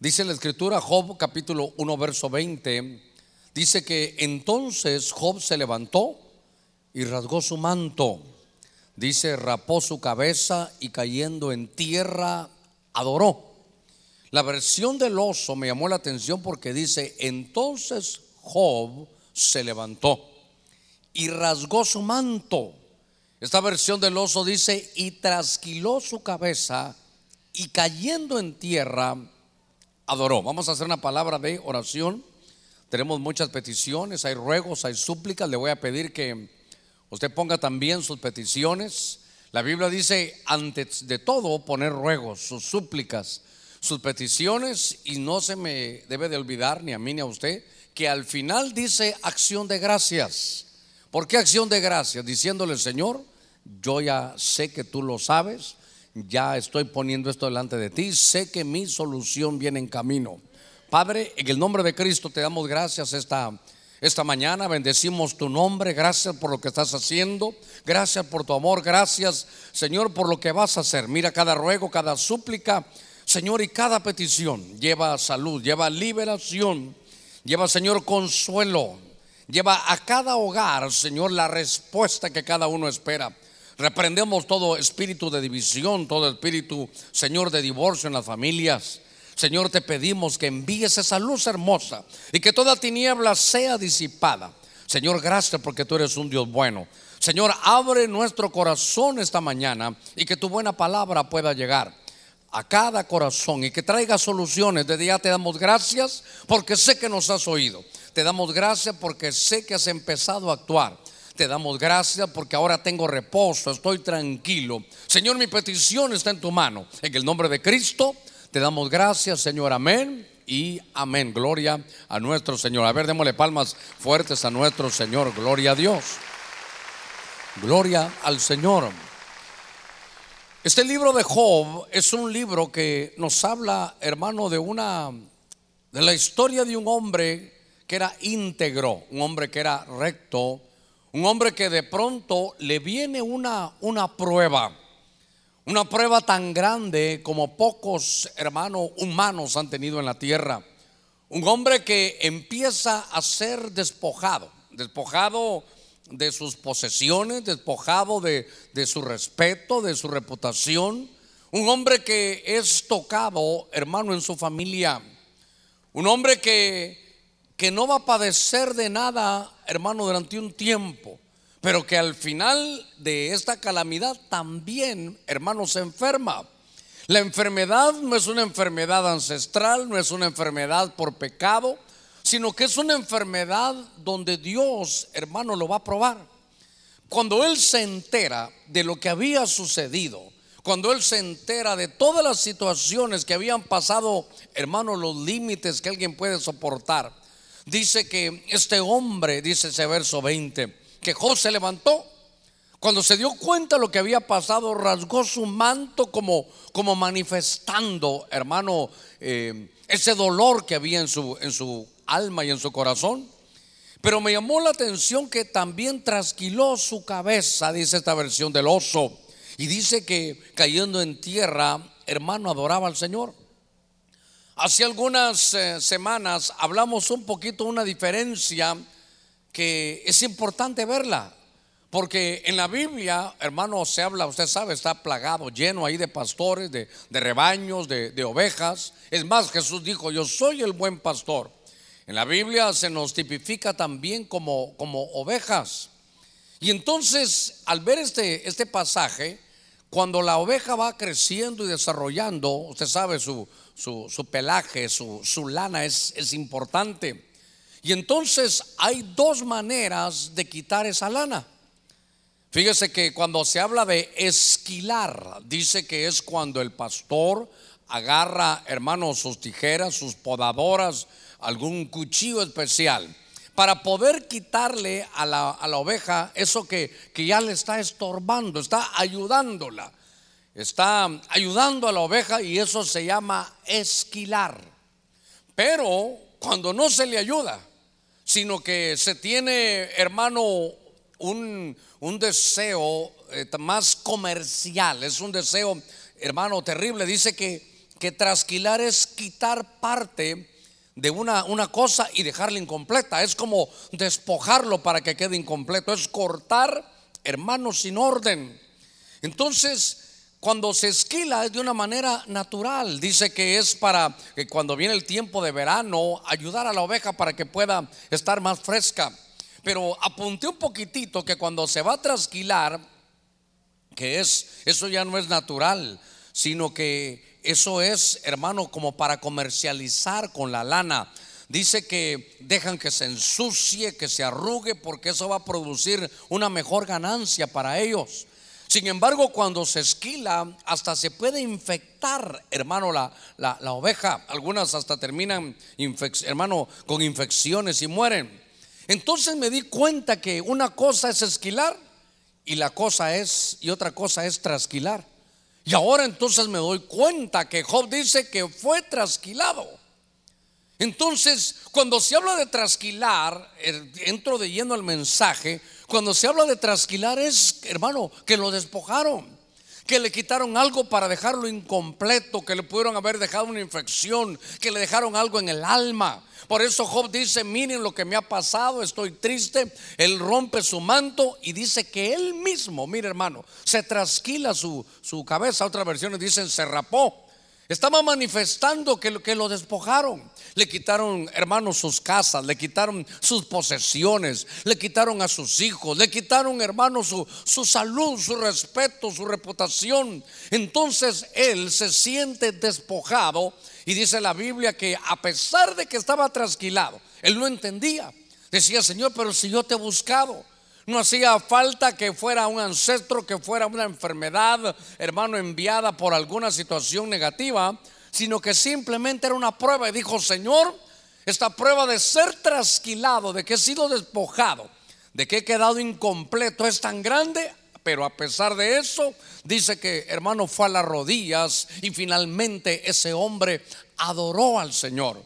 Dice la escritura, Job capítulo 1, verso 20, dice que entonces Job se levantó y rasgó su manto. Dice, rapó su cabeza y cayendo en tierra, adoró. La versión del oso me llamó la atención porque dice, entonces Job se levantó y rasgó su manto. Esta versión del oso dice, y trasquiló su cabeza y cayendo en tierra, adoró. Vamos a hacer una palabra de oración. Tenemos muchas peticiones, hay ruegos, hay súplicas. Le voy a pedir que usted ponga también sus peticiones. La Biblia dice, antes de todo, poner ruegos, sus súplicas, sus peticiones, y no se me debe de olvidar, ni a mí ni a usted, que al final dice acción de gracias. ¿Por qué acción de gracias? Diciéndole, Señor, yo ya sé que tú lo sabes, ya estoy poniendo esto delante de ti, sé que mi solución viene en camino. Padre, en el nombre de Cristo te damos gracias esta, esta mañana, bendecimos tu nombre, gracias por lo que estás haciendo, gracias por tu amor, gracias Señor por lo que vas a hacer. Mira cada ruego, cada súplica, Señor, y cada petición lleva salud, lleva liberación, lleva Señor consuelo, lleva a cada hogar, Señor, la respuesta que cada uno espera. Reprendemos todo espíritu de división, todo espíritu, Señor, de divorcio en las familias. Señor, te pedimos que envíes esa luz hermosa y que toda tiniebla sea disipada. Señor, gracias porque tú eres un Dios bueno. Señor, abre nuestro corazón esta mañana y que tu buena palabra pueda llegar a cada corazón y que traiga soluciones. Desde ya te damos gracias porque sé que nos has oído. Te damos gracias porque sé que has empezado a actuar. Te damos gracias porque ahora tengo reposo, estoy tranquilo. Señor, mi petición está en tu mano. En el nombre de Cristo, te damos gracias, Señor. Amén y amén. Gloria a nuestro Señor. A ver, démosle palmas fuertes a nuestro Señor. Gloria a Dios. Gloria al Señor. Este libro de Job es un libro que nos habla, hermano, de una de la historia de un hombre que era íntegro, un hombre que era recto, un hombre que de pronto le viene una, una prueba, una prueba tan grande como pocos hermanos humanos han tenido en la tierra. Un hombre que empieza a ser despojado, despojado de sus posesiones, despojado de, de su respeto, de su reputación. Un hombre que es tocado, hermano, en su familia. Un hombre que que no va a padecer de nada, hermano, durante un tiempo, pero que al final de esta calamidad también, hermano, se enferma. La enfermedad no es una enfermedad ancestral, no es una enfermedad por pecado, sino que es una enfermedad donde Dios, hermano, lo va a probar. Cuando Él se entera de lo que había sucedido, cuando Él se entera de todas las situaciones que habían pasado, hermano, los límites que alguien puede soportar, dice que este hombre, dice ese verso 20, que Job se levantó. Cuando se dio cuenta de lo que había pasado, rasgó su manto como, como manifestando, hermano, eh, ese dolor que había en su, en su alma y en su corazón. Pero me llamó la atención que también trasquiló su cabeza, dice esta versión del oso. Y dice que cayendo en tierra, hermano, adoraba al Señor. Hace algunas eh, semanas hablamos un poquito una diferencia que es importante verla, porque en la Biblia, hermano, se habla, usted sabe, está plagado, lleno ahí de pastores, de, rebaños, de, ovejas. Es más, Jesús dijo, yo soy el buen pastor. En la Biblia se nos tipifica también como, como ovejas. Y entonces, al ver este, este pasaje, cuando la oveja va creciendo y desarrollando, usted sabe, su, su, pelaje, su, su lana es, es importante. Y entonces hay dos maneras de quitar esa lana. Fíjese que cuando se habla de esquilar, dice que es cuando el pastor agarra, hermanos, sus tijeras, sus podadoras, algún cuchillo especial, para poder quitarle a la, a la oveja eso que, que ya le está estorbando, está ayudándola está ayudando a la oveja y eso se llama esquilar. Pero cuando no se le ayuda, sino que se tiene, hermano, un, deseo eh, más comercial, es un deseo, hermano, terrible. Dice que que trasquilar es quitar parte de una, una cosa y dejarla incompleta. Es como despojarlo para que quede incompleto. Es cortar, hermanos, sin orden. Entonces, cuando se esquila es de una manera natural. Dice que es para que cuando viene el tiempo de verano, ayudar a la oveja para que pueda estar más fresca. Pero apunté un poquitito que cuando se va a trasquilar, que es, eso ya no es natural, sino que eso es, hermano, como para comercializar con la lana. Dice que dejan que se ensucie, que se arrugue, porque eso va a producir una mejor ganancia para ellos. Sin embargo, cuando se esquila, hasta se puede infectar, hermano, la, la, oveja. Algunas hasta terminan, hermano, con infecciones y mueren. Entonces me di cuenta que una cosa es esquilar y la cosa es, y otra cosa es trasquilar. Y ahora entonces me doy cuenta que Job dice que fue trasquilado. Entonces, cuando se habla de trasquilar, entro de lleno al mensaje, cuando se habla de trasquilar es, hermano, que lo despojaron, que le quitaron algo para dejarlo incompleto, que le pudieron haber dejado una infección, que le dejaron algo en el alma. Por eso Job dice, miren lo que me ha pasado, estoy triste. Él rompe su manto y dice que él mismo, mire hermano, se trasquila su, su cabeza. Otras versiones dicen, se rapó. Estaba manifestando que, lo despojaron. Le quitaron, hermanos, sus casas, le quitaron sus posesiones, le quitaron a sus hijos, le quitaron, hermanos, su, su salud, su respeto, su reputación. Entonces él se siente despojado y dice la Biblia que a pesar de que estaba trasquilado, él no entendía. Decía, Señor, pero si yo te he buscado, no hacía falta que fuera un ancestro, que fuera una enfermedad, hermano, enviada por alguna situación negativa, sino que simplemente era una prueba. Y dijo, Señor, esta prueba de ser trasquilado, de que he sido despojado, de que he quedado incompleto, es tan grande. Pero a pesar de eso, dice que hermano fue a las rodillas y finalmente ese hombre adoró al Señor.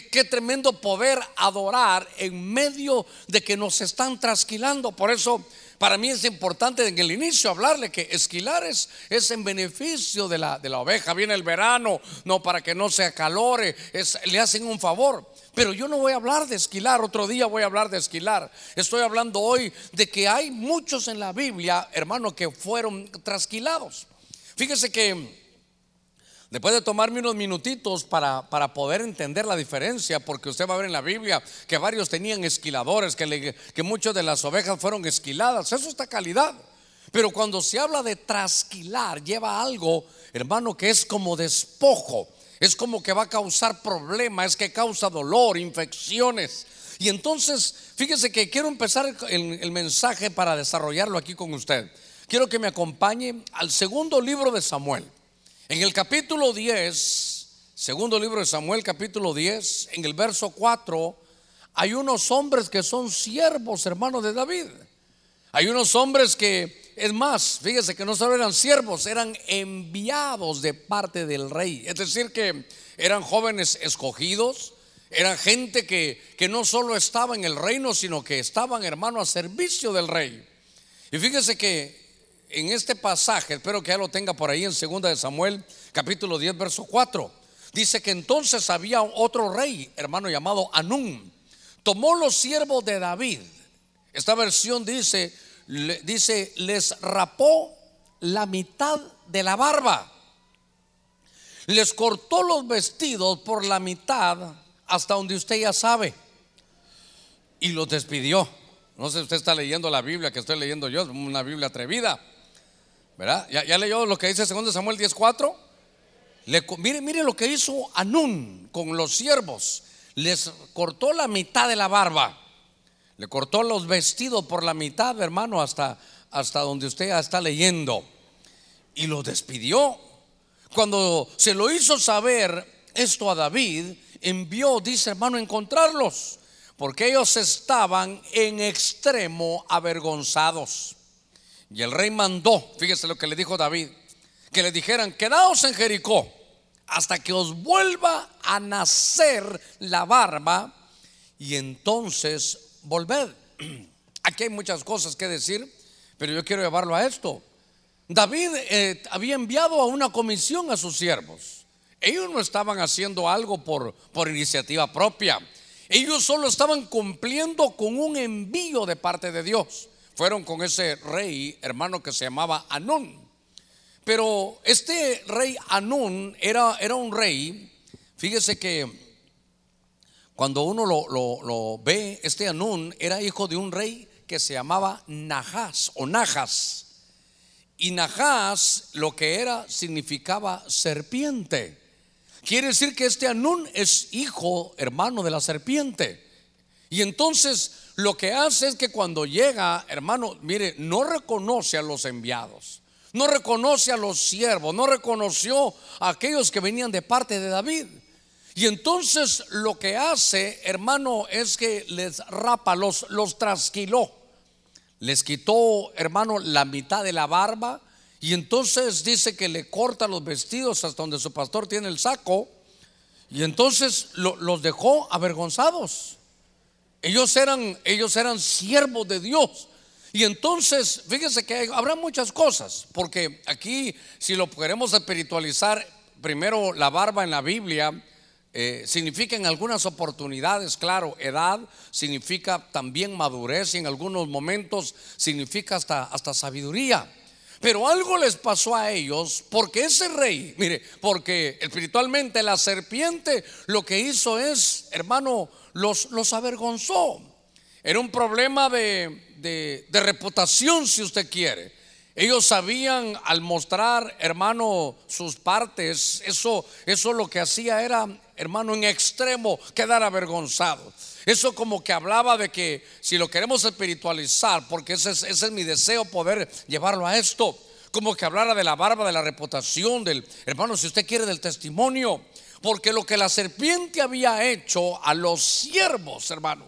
Qué, tremendo poder adorar en medio de que nos están trasquilando. Por eso para mí es importante en el inicio hablarle que esquilar es, en beneficio de la, de la, oveja. Viene el verano, no para que no se acalore, es, le hacen un favor. Pero yo no voy a hablar de esquilar, otro día voy a hablar de esquilar. Estoy hablando hoy de que hay muchos en la Biblia, hermano, que fueron trasquilados. Fíjese que Después de tomarme unos minutitos para, para, poder entender la diferencia, porque usted va a ver en la Biblia que varios tenían esquiladores, que, que muchas de las ovejas fueron esquiladas, eso está calidad. Pero cuando se habla de trasquilar, lleva algo, hermano, que es como despojo, es como que va a causar problemas, es que causa dolor, infecciones. Y entonces, fíjese que quiero empezar el, el mensaje para desarrollarlo aquí con usted. Quiero que me acompañe al segundo libro de Samuel. En el capítulo 10, segundo libro de Samuel, capítulo 10, en el verso 4, hay unos hombres que son siervos, hermanos de David. Hay unos hombres que, es más, fíjese que no solo eran siervos, eran enviados de parte del rey. Es decir, que eran jóvenes escogidos, eran gente que, que no solo estaba en el reino, sino que estaban, hermanos, a servicio del rey. Y fíjese que en este pasaje, espero que ya lo tenga por ahí en 2 de Samuel, capítulo 10, verso 4. Dice que entonces había otro rey, hermano llamado Anún. Tomó los siervos de David. Esta versión dice, dice, les rapó la mitad de la barba. Les cortó los vestidos por la mitad hasta donde usted ya sabe. Y los despidió. No sé si usted está leyendo la Biblia que estoy leyendo yo, una Biblia atrevida. ¿Verdad? ¿Ya, leyó lo que dice 2 Samuel 10:4? Mire, mire lo que hizo Anún con los siervos. Les cortó la mitad de la barba. Le cortó los vestidos por la mitad, hermano, hasta, hasta donde usted ya está leyendo. Y lo despidió. Cuando se lo hizo saber esto a David, envió, dice hermano, a encontrarlos. Porque ellos estaban en extremo avergonzados. Y el rey mandó, fíjese lo que le dijo David, que le dijeran, quedaos en Jericó hasta que os vuelva a nacer la barba y entonces volved. Aquí hay muchas cosas que decir, pero yo quiero llevarlo a esto. David eh, había enviado a una comisión a sus siervos. ellos no estaban haciendo algo por, por iniciativa propia. Ellos solo estaban cumpliendo con un envío de parte de Dios. Fueron con ese rey, hermano, que se llamaba Anún. Pero este rey Anún era, era un rey, fíjese que cuando uno lo, lo, ve, este Anún era hijo de un rey que se llamaba Nahas o Najas. Y Nahas lo que era significaba serpiente. Quiere decir que este Anún es hijo, hermano de la serpiente. Y entonces lo que hace es que cuando llega, hermano, mire, no reconoce a los enviados no reconoce a los siervos, no reconoció a aquellos que venían de parte de David. Y entonces lo que hace, hermano, es que les rapa, los, los trasquiló. Les quitó, hermano, la mitad de la barba. Y entonces dice que le corta los vestidos hasta donde su pastor tiene el saco. Y entonces los dejó avergonzados. Ellos eran, ellos eran siervos de Dios. Y entonces, fíjese que habrá muchas cosas, porque aquí, si lo queremos espiritualizar, primero la barba en la Biblia eh, significa en algunas oportunidades, claro, edad, significa también madurez y en algunos momentos significa hasta, hasta sabiduría. Pero algo les pasó a ellos porque ese rey, mire, porque espiritualmente la serpiente lo que hizo es, hermano, los, los avergonzó. Era un problema de, de, reputación, si usted quiere. Ellos sabían al mostrar, hermano, sus partes, eso, eso lo que hacía era, hermano, en extremo quedar avergonzado. Eso como que hablaba de que si lo queremos espiritualizar, porque ese es, ese es mi deseo poder llevarlo a esto, como que hablara de la barba, de la reputación, del, hermano, si usted quiere, del testimonio, porque lo que la serpiente había hecho a los siervos, hermano,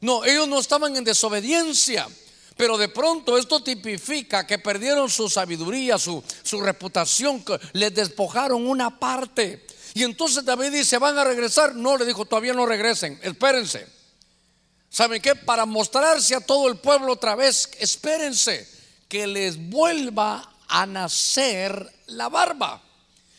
no, ellos no estaban en desobediencia. Pero de pronto esto tipifica que perdieron su sabiduría, su, reputación, que les despojaron una parte. Y entonces David dice, ¿van a regresar? No, le dijo, todavía no regresen, espérense. ¿Saben qué? Para mostrarse a todo el pueblo otra vez, espérense que les vuelva a nacer la barba.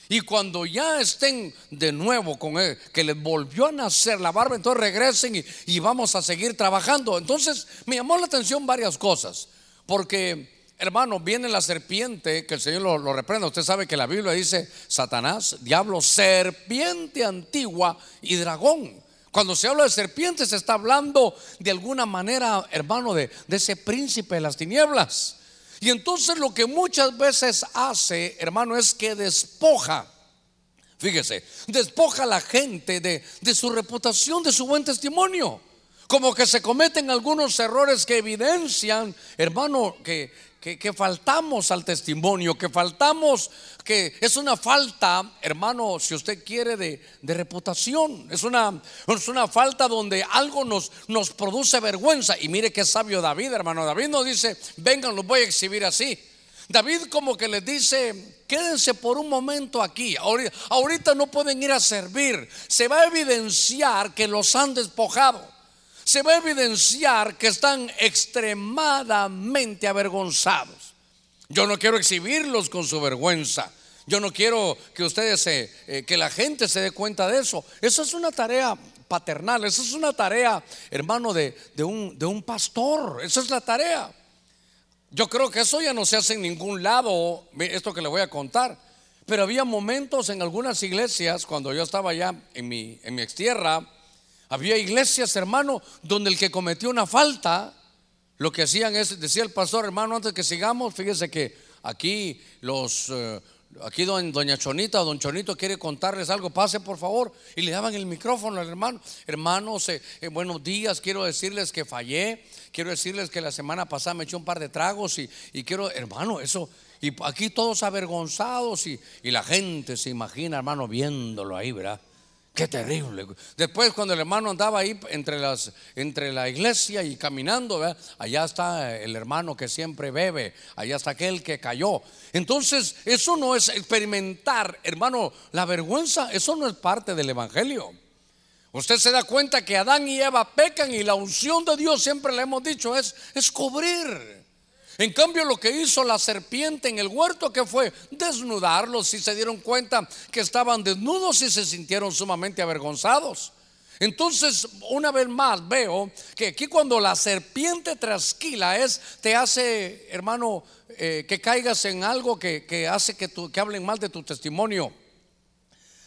Y cuando ya estén de nuevo con él, que les volvió a nacer la barba, entonces regresen y, vamos a seguir trabajando. Entonces me llamó la atención varias cosas, porque hermano, viene la serpiente, que el Señor lo, lo, reprenda. Usted sabe que la Biblia dice Satanás, diablo, serpiente antigua y dragón. Cuando se habla de serpiente se está hablando de alguna manera, hermano, de, de ese príncipe de las tinieblas. Y entonces lo que muchas veces hace, hermano, es que despoja. Fíjese, despoja a la gente de, de su reputación, de su buen testimonio. Como que se cometen algunos errores que evidencian, hermano, que, que, faltamos al testimonio, que faltamos, que es una falta, hermano, si usted quiere, de, reputación. Es una, es una falta donde algo nos, nos produce vergüenza. Y mire qué sabio David, hermano. David nos dice, vengan, los voy a exhibir así. David como que les dice, quédense por un momento aquí. ahorita no pueden ir a servir. Se va a evidenciar que los han despojado se va a evidenciar que están extremadamente avergonzados. Yo no quiero exhibirlos con su vergüenza. Yo no quiero que ustedes se, eh, que la gente se dé cuenta de eso. Eso es una tarea paternal, eso es una tarea, hermano, de, de, un, de un pastor. Esa es la tarea. Yo creo que eso ya no se hace en ningún lado, esto que le voy a contar. Pero había momentos en algunas iglesias, cuando yo estaba allá en mi, en mi extierra, había iglesias, hermano, donde el que cometió una falta, lo que hacían es, decía el pastor, hermano, antes que sigamos, fíjese que aquí los, eh, aquí doña Chonita don Chonito quiere contarles algo, pase por favor, y le daban el micrófono al hermano, hermanos, eh, buenos días, quiero decirles que fallé, quiero decirles que la semana pasada me eché un par de tragos y, y quiero, hermano, eso, y aquí todos avergonzados y, y la gente se imagina, hermano, viéndolo ahí, ¿verdad? Qué terrible. Después cuando el hermano andaba ahí entre, las, entre la iglesia y caminando, allá está el hermano que siempre bebe, allá está aquel que cayó. Entonces, eso no es experimentar, hermano, la vergüenza, eso no es parte del Evangelio. Usted se da cuenta que Adán y Eva pecan y la unción de Dios, siempre le hemos dicho, es, es cubrir. En cambio, lo que hizo la serpiente en el huerto, que fue desnudarlos y se dieron cuenta que estaban desnudos y se sintieron sumamente avergonzados. Entonces, una vez más veo que aquí cuando la serpiente trasquila es, te hace, hermano, eh, que caigas en algo que, hace que, que hablen mal de tu testimonio.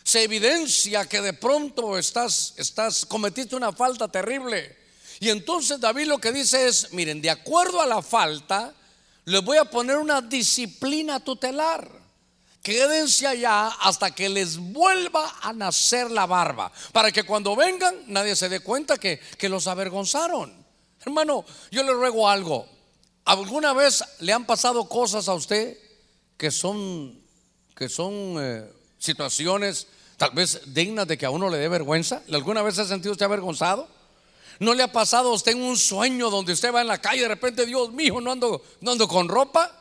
Se evidencia que de pronto estás, estás, cometiste una falta terrible. Y entonces David lo que dice es, miren, de acuerdo a la falta, les voy a poner una disciplina tutelar. Quédense allá hasta que les vuelva a nacer la barba, para que cuando vengan nadie se dé cuenta que, los avergonzaron. Hermano, yo le ruego algo. ¿Alguna vez le han pasado cosas a usted que son, que son eh, situaciones tal vez dignas de que a uno le dé vergüenza? ¿Alguna vez se ha sentido usted avergonzado? ¿No le ha pasado a usted un sueño donde usted va en la calle y de repente, Dios mío, no ando, no ando con ropa?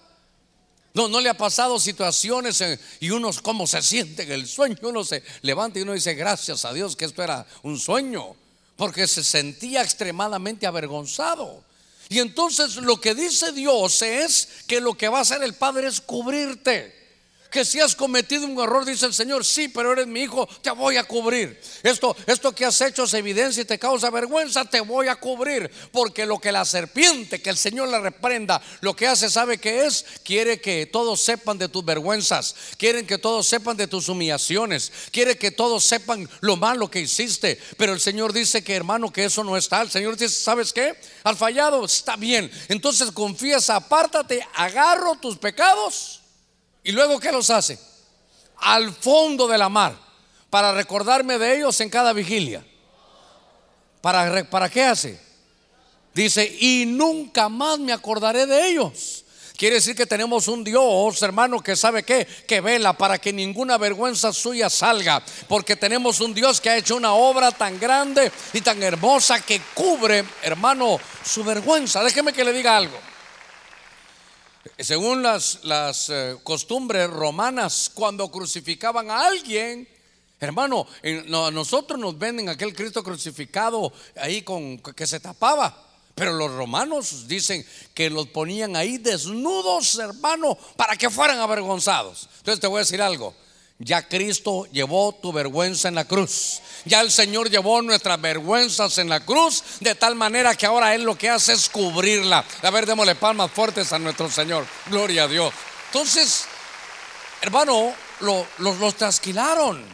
No, no le ha pasado situaciones y uno cómo se siente en el sueño, uno se levanta y uno dice gracias a Dios que esto era un sueño, porque se sentía extremadamente avergonzado. Y entonces lo que dice Dios es que lo que va a hacer el Padre es cubrirte que si has cometido un error, dice el Señor, sí, pero eres mi hijo, te voy a cubrir. Esto, esto que has hecho es evidencia y te causa vergüenza, te voy a cubrir. Porque lo que la serpiente, que el Señor la reprenda, lo que hace, ¿sabe que es? Quiere que todos sepan de tus vergüenzas, quieren que todos sepan de tus humillaciones, quiere que todos sepan lo malo que hiciste. Pero el Señor dice que hermano, que eso no está. El Señor dice, ¿sabes qué? Al fallado está bien. Entonces confiesa, apártate, agarro tus pecados ¿Y luego qué los hace? Al fondo de la mar, para recordarme de ellos en cada vigilia. ¿Para, qué hace? Dice, y nunca más me acordaré de ellos. Quiere decir que tenemos un Dios, hermano, que sabe qué, que vela para que ninguna vergüenza suya salga. Porque tenemos un Dios que ha hecho una obra tan grande y tan hermosa que cubre, hermano, su vergüenza. Déjeme que le diga algo. Según las, las eh, costumbres romanas, cuando crucificaban a alguien, hermano, a nosotros nos venden aquel Cristo crucificado ahí con que se tapaba. Pero los romanos dicen que los ponían ahí desnudos, hermano, para que fueran avergonzados. Entonces te voy a decir algo. Ya Cristo llevó tu vergüenza en la cruz. Ya el Señor llevó nuestras vergüenzas en la cruz, de tal manera que ahora Él lo que hace es cubrirla. A ver, démosle palmas fuertes a nuestro Señor. Gloria a Dios. Entonces, hermano, los, trasquilaron.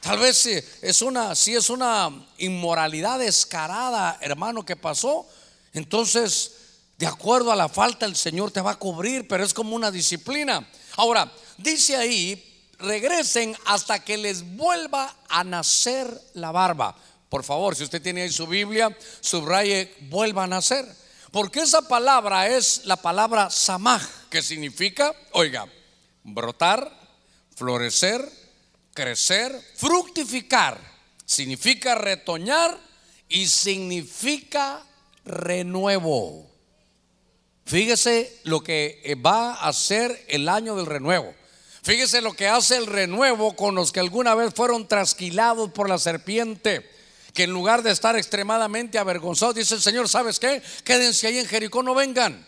Tal vez es una, si es una inmoralidad descarada, hermano, que pasó. Entonces, de acuerdo a la falta, el Señor te va a cubrir, pero es como una disciplina. Ahora, dice ahí regresen hasta que les vuelva a nacer la barba. Por favor, si usted tiene ahí su Biblia, subraye, vuelva a nacer. Porque esa palabra es la palabra samaj, que significa, oiga, brotar, florecer, crecer, fructificar. Significa retoñar y significa renuevo. Fíjese lo que va a ser el año del renuevo. Fíjese lo que hace el renuevo con los que alguna vez fueron trasquilados por la serpiente. Que en lugar de estar extremadamente avergonzados, dice el Señor, ¿sabes qué? Quédense ahí en Jericó, no vengan.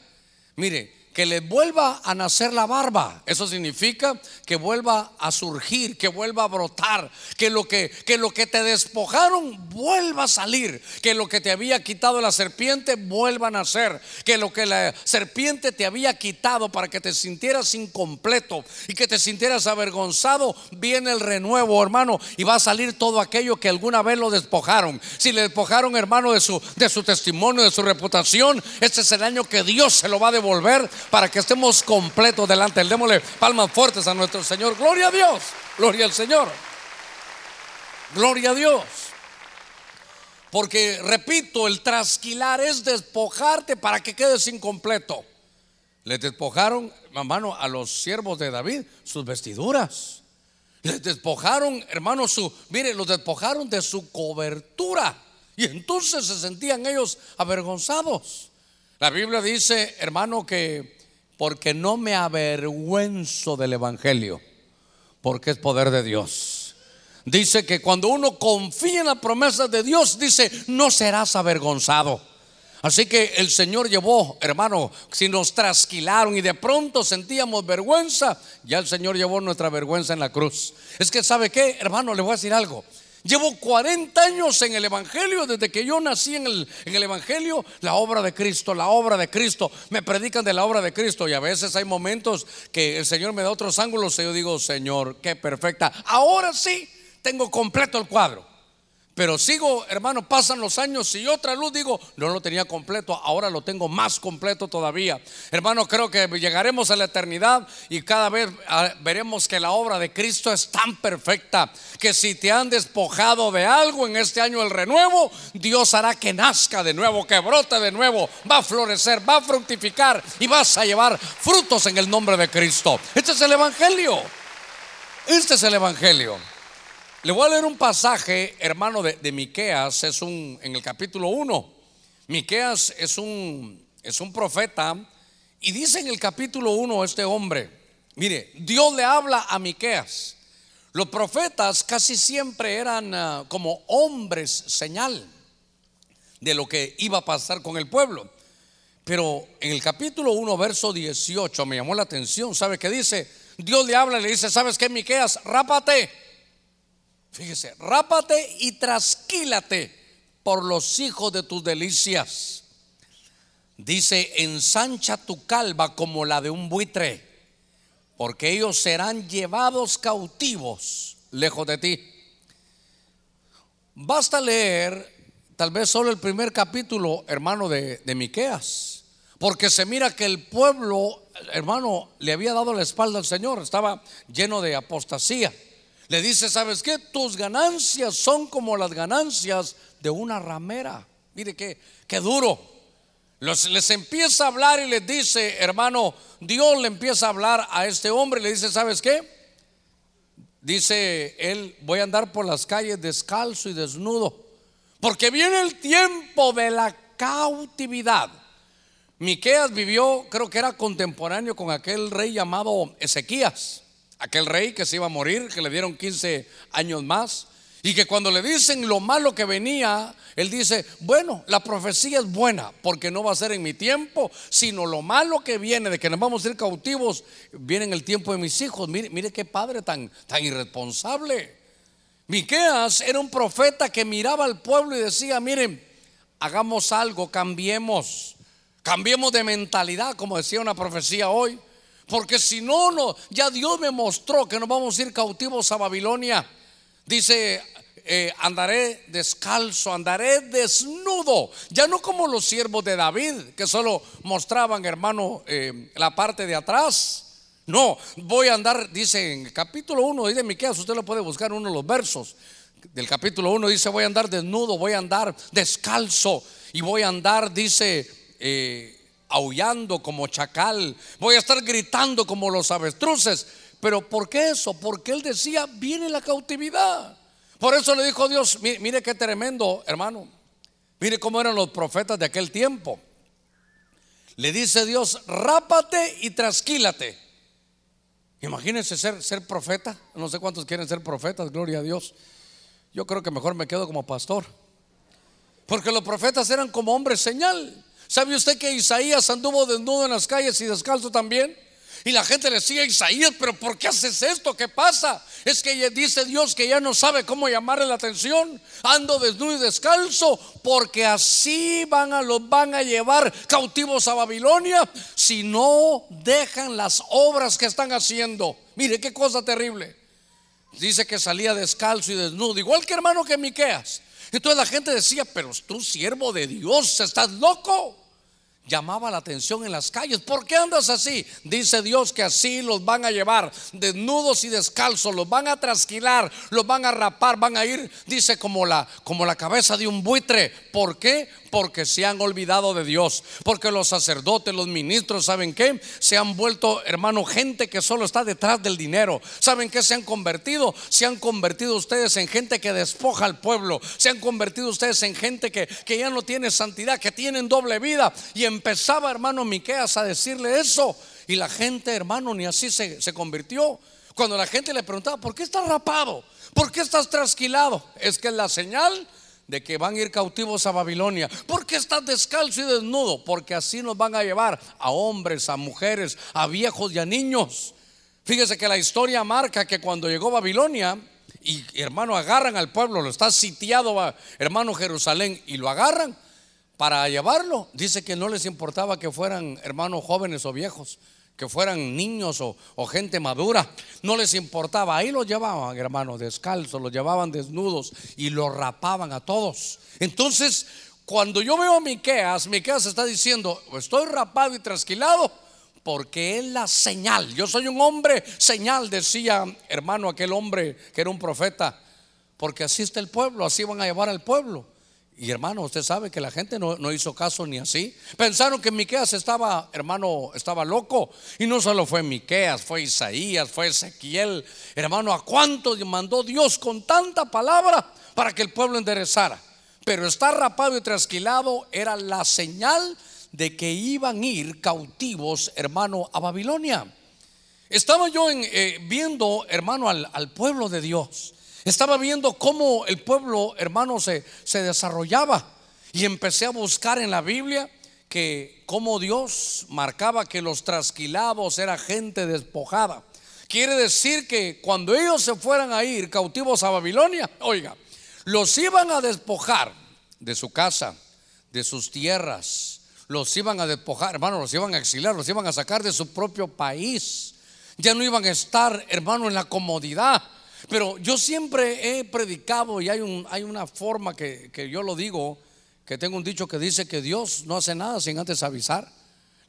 Mire, que le vuelva a nacer la barba. Eso significa que vuelva a surgir, que vuelva a brotar, que lo que, que lo que te despojaron vuelva a salir, que lo que te había quitado la serpiente vuelva a nacer, que lo que la serpiente te había quitado para que te sintieras incompleto y que te sintieras avergonzado, viene el renuevo, hermano, y va a salir todo aquello que alguna vez lo despojaron. Si le despojaron, hermano, de su, de su testimonio, de su reputación, este es el año que Dios se lo va a devolver para que estemos completos delante Él. Démosle palmas fuertes a nuestro Señor. Gloria a Dios. Gloria al Señor. Gloria a Dios. Porque, repito, el trasquilar es despojarte para que quedes incompleto. Les despojaron, hermano, a los siervos de David sus vestiduras. Les despojaron, hermano, su, mire, los despojaron de su cobertura. Y entonces se sentían ellos avergonzados. La Biblia dice, hermano, que porque no me avergüenzo del Evangelio, porque es poder de Dios. Dice que cuando uno confía en la promesa de Dios, dice, no serás avergonzado. Así que el Señor llevó, hermano, si nos trasquilaron y de pronto sentíamos vergüenza, ya el Señor llevó nuestra vergüenza en la cruz. Es que, ¿sabe qué, hermano? Le voy a decir algo. Llevo 40 años en el Evangelio, desde que yo nací en el, en el, Evangelio, la obra de Cristo, la obra de Cristo. Me predican de la obra de Cristo y a veces hay momentos que el Señor me da otros ángulos y yo digo, Señor, qué perfecta. Ahora sí, tengo completo el cuadro. Pero sigo, hermano, pasan los años y otra luz digo, no lo tenía completo, ahora lo tengo más completo todavía. Hermano, creo que llegaremos a la eternidad y cada vez ah, veremos que la obra de Cristo es tan perfecta que si te han despojado de algo en este año el renuevo, Dios hará que nazca de nuevo, que brote de nuevo, va a florecer, va a fructificar y vas a llevar frutos en el nombre de Cristo. Este es el Evangelio. Este es el Evangelio. Le voy a leer un pasaje, hermano, de, Miqueas, es un, en el capítulo 1. Miqueas es un, es un profeta y dice en el capítulo 1 este hombre, mire, Dios le habla a Miqueas. Los profetas casi siempre eran ah, como hombres señal de lo que iba a pasar con el pueblo. Pero en el capítulo 1, verso 18, me llamó la atención. ¿Sabe qué dice? Dios le habla y le dice: ¿Sabes qué, Miqueas? Rápate Fíjese, rápate y trasquílate por los hijos de tus delicias. Dice, ensancha tu calva como la de un buitre, porque ellos serán llevados cautivos lejos de ti. Basta leer tal vez solo el primer capítulo, hermano, de, de Miqueas, porque se mira que el pueblo, hermano, le había dado la espalda al Señor, estaba lleno de apostasía. Le dice, ¿sabes qué? Tus ganancias son como las ganancias de una ramera. Mire qué, qué duro. les empieza a hablar y les dice, hermano, Dios le empieza a hablar a este hombre le dice, ¿sabes qué? Dice él, voy a andar por las calles descalzo y desnudo, porque viene el tiempo de la cautividad. Miqueas vivió, creo que era contemporáneo con aquel rey llamado Ezequías aquel rey que se iba a morir, que le dieron 15 años más, y que cuando le dicen lo malo que venía, él dice, bueno, la profecía es buena, porque no va a ser en mi tiempo, sino lo malo que viene, de que nos vamos a ir cautivos, viene en el tiempo de mis hijos. Mire, mire qué padre tan, tan irresponsable. Miqueas era un profeta que miraba al pueblo y decía, miren, hagamos algo, cambiemos, cambiemos de mentalidad, como decía una profecía hoy. Porque si no, no, ya Dios me mostró que nos vamos a ir cautivos a Babilonia. Dice, eh, andaré descalzo, andaré desnudo. Ya no como los siervos de David, que solo mostraban, hermano, eh, la parte de atrás. No, voy a andar, dice en el capítulo 1 de Miqueas, usted lo puede buscar en uno de los versos. Del capítulo 1 dice, voy a andar desnudo, voy a andar descalzo y voy a andar, dice, eh, aullando como chacal, voy a estar gritando como los avestruces. Pero ¿por qué eso? Porque él decía, viene la cautividad. Por eso le dijo Dios, mire, qué tremendo, hermano. Mire cómo eran los profetas de aquel tiempo. Le dice Dios, rápate y trasquílate. Imagínense ser, ser profeta. No sé cuántos quieren ser profetas, gloria a Dios. Yo creo que mejor me quedo como pastor. Porque los profetas eran como hombres señal. ¿Sabe usted que Isaías anduvo desnudo en las calles y descalzo también? Y la gente le decía, Isaías, pero ¿por qué haces esto? ¿Qué pasa? Es que dice Dios que ya no sabe cómo llamarle la atención. Ando desnudo y descalzo porque así van a los van a llevar cautivos a Babilonia si no dejan las obras que están haciendo. Mire qué cosa terrible. Dice que salía descalzo y desnudo, igual que hermano que Miqueas. Entonces la gente decía, pero tú siervo de Dios, estás loco llamaba la atención en las calles. ¿Por qué andas así? Dice Dios que así los van a llevar desnudos y descalzos, los van a trasquilar, los van a rapar, van a ir, dice, como la, como la cabeza de un buitre. ¿Por qué? Porque se han olvidado de Dios. Porque los sacerdotes, los ministros, ¿saben qué? Se han vuelto, hermano, gente que solo está detrás del dinero. ¿Saben qué se han convertido? Se han convertido ustedes en gente que despoja al pueblo. Se han convertido ustedes en gente que, que ya no tiene santidad, que tienen doble vida. Y empezaba, hermano Miqueas, a decirle eso. Y la gente, hermano, ni así se, se convirtió. Cuando la gente le preguntaba, ¿por qué estás rapado? ¿Por qué estás trasquilado? Es que es la señal de que van a ir cautivos a Babilonia. ¿Por qué estás descalzo y desnudo? Porque así nos van a llevar a hombres, a mujeres, a viejos y a niños. Fíjese que la historia marca que cuando llegó Babilonia, y hermano, agarran al pueblo, lo está sitiado, hermano Jerusalén, y lo agarran para llevarlo. Dice que no les importaba que fueran hermanos jóvenes o viejos, que fueran niños o, gente madura, no les importaba. Ahí los llevaban, hermano, descalzos, los llevaban desnudos y los rapaban a todos. Entonces, cuando yo veo a Miqueas, Miqueas está diciendo, estoy rapado y trasquilado porque es la señal. Yo soy un hombre señal, decía hermano aquel hombre que era un profeta, porque así está el pueblo, así van a llevar al pueblo. Y hermano, usted sabe que la gente no, hizo caso ni así. Pensaron que Miqueas estaba, hermano, estaba loco. Y no solo fue Miqueas, fue Isaías, fue Ezequiel. Hermano, ¿a cuánto mandó Dios con tanta palabra para que el pueblo enderezara? Pero estar rapado y trasquilado era la señal de que iban a ir cautivos, hermano, a Babilonia. Estaba yo eh, viendo, hermano, al, pueblo de Dios. Estaba viendo cómo el pueblo, hermano, se, se desarrollaba. Y empecé a buscar en la Biblia que cómo Dios marcaba que los trasquilados era gente despojada. Quiere decir que cuando ellos se fueran a ir cautivos a Babilonia, oiga, los iban a despojar de su casa, de sus tierras, los iban a despojar, hermano, los iban a exiliar, los iban a sacar de su propio país. Ya no iban a estar, hermano, en la comodidad. Pero yo siempre he predicado y hay, un, hay una forma que, yo lo digo, que tengo un dicho que dice que Dios no hace nada sin antes avisar.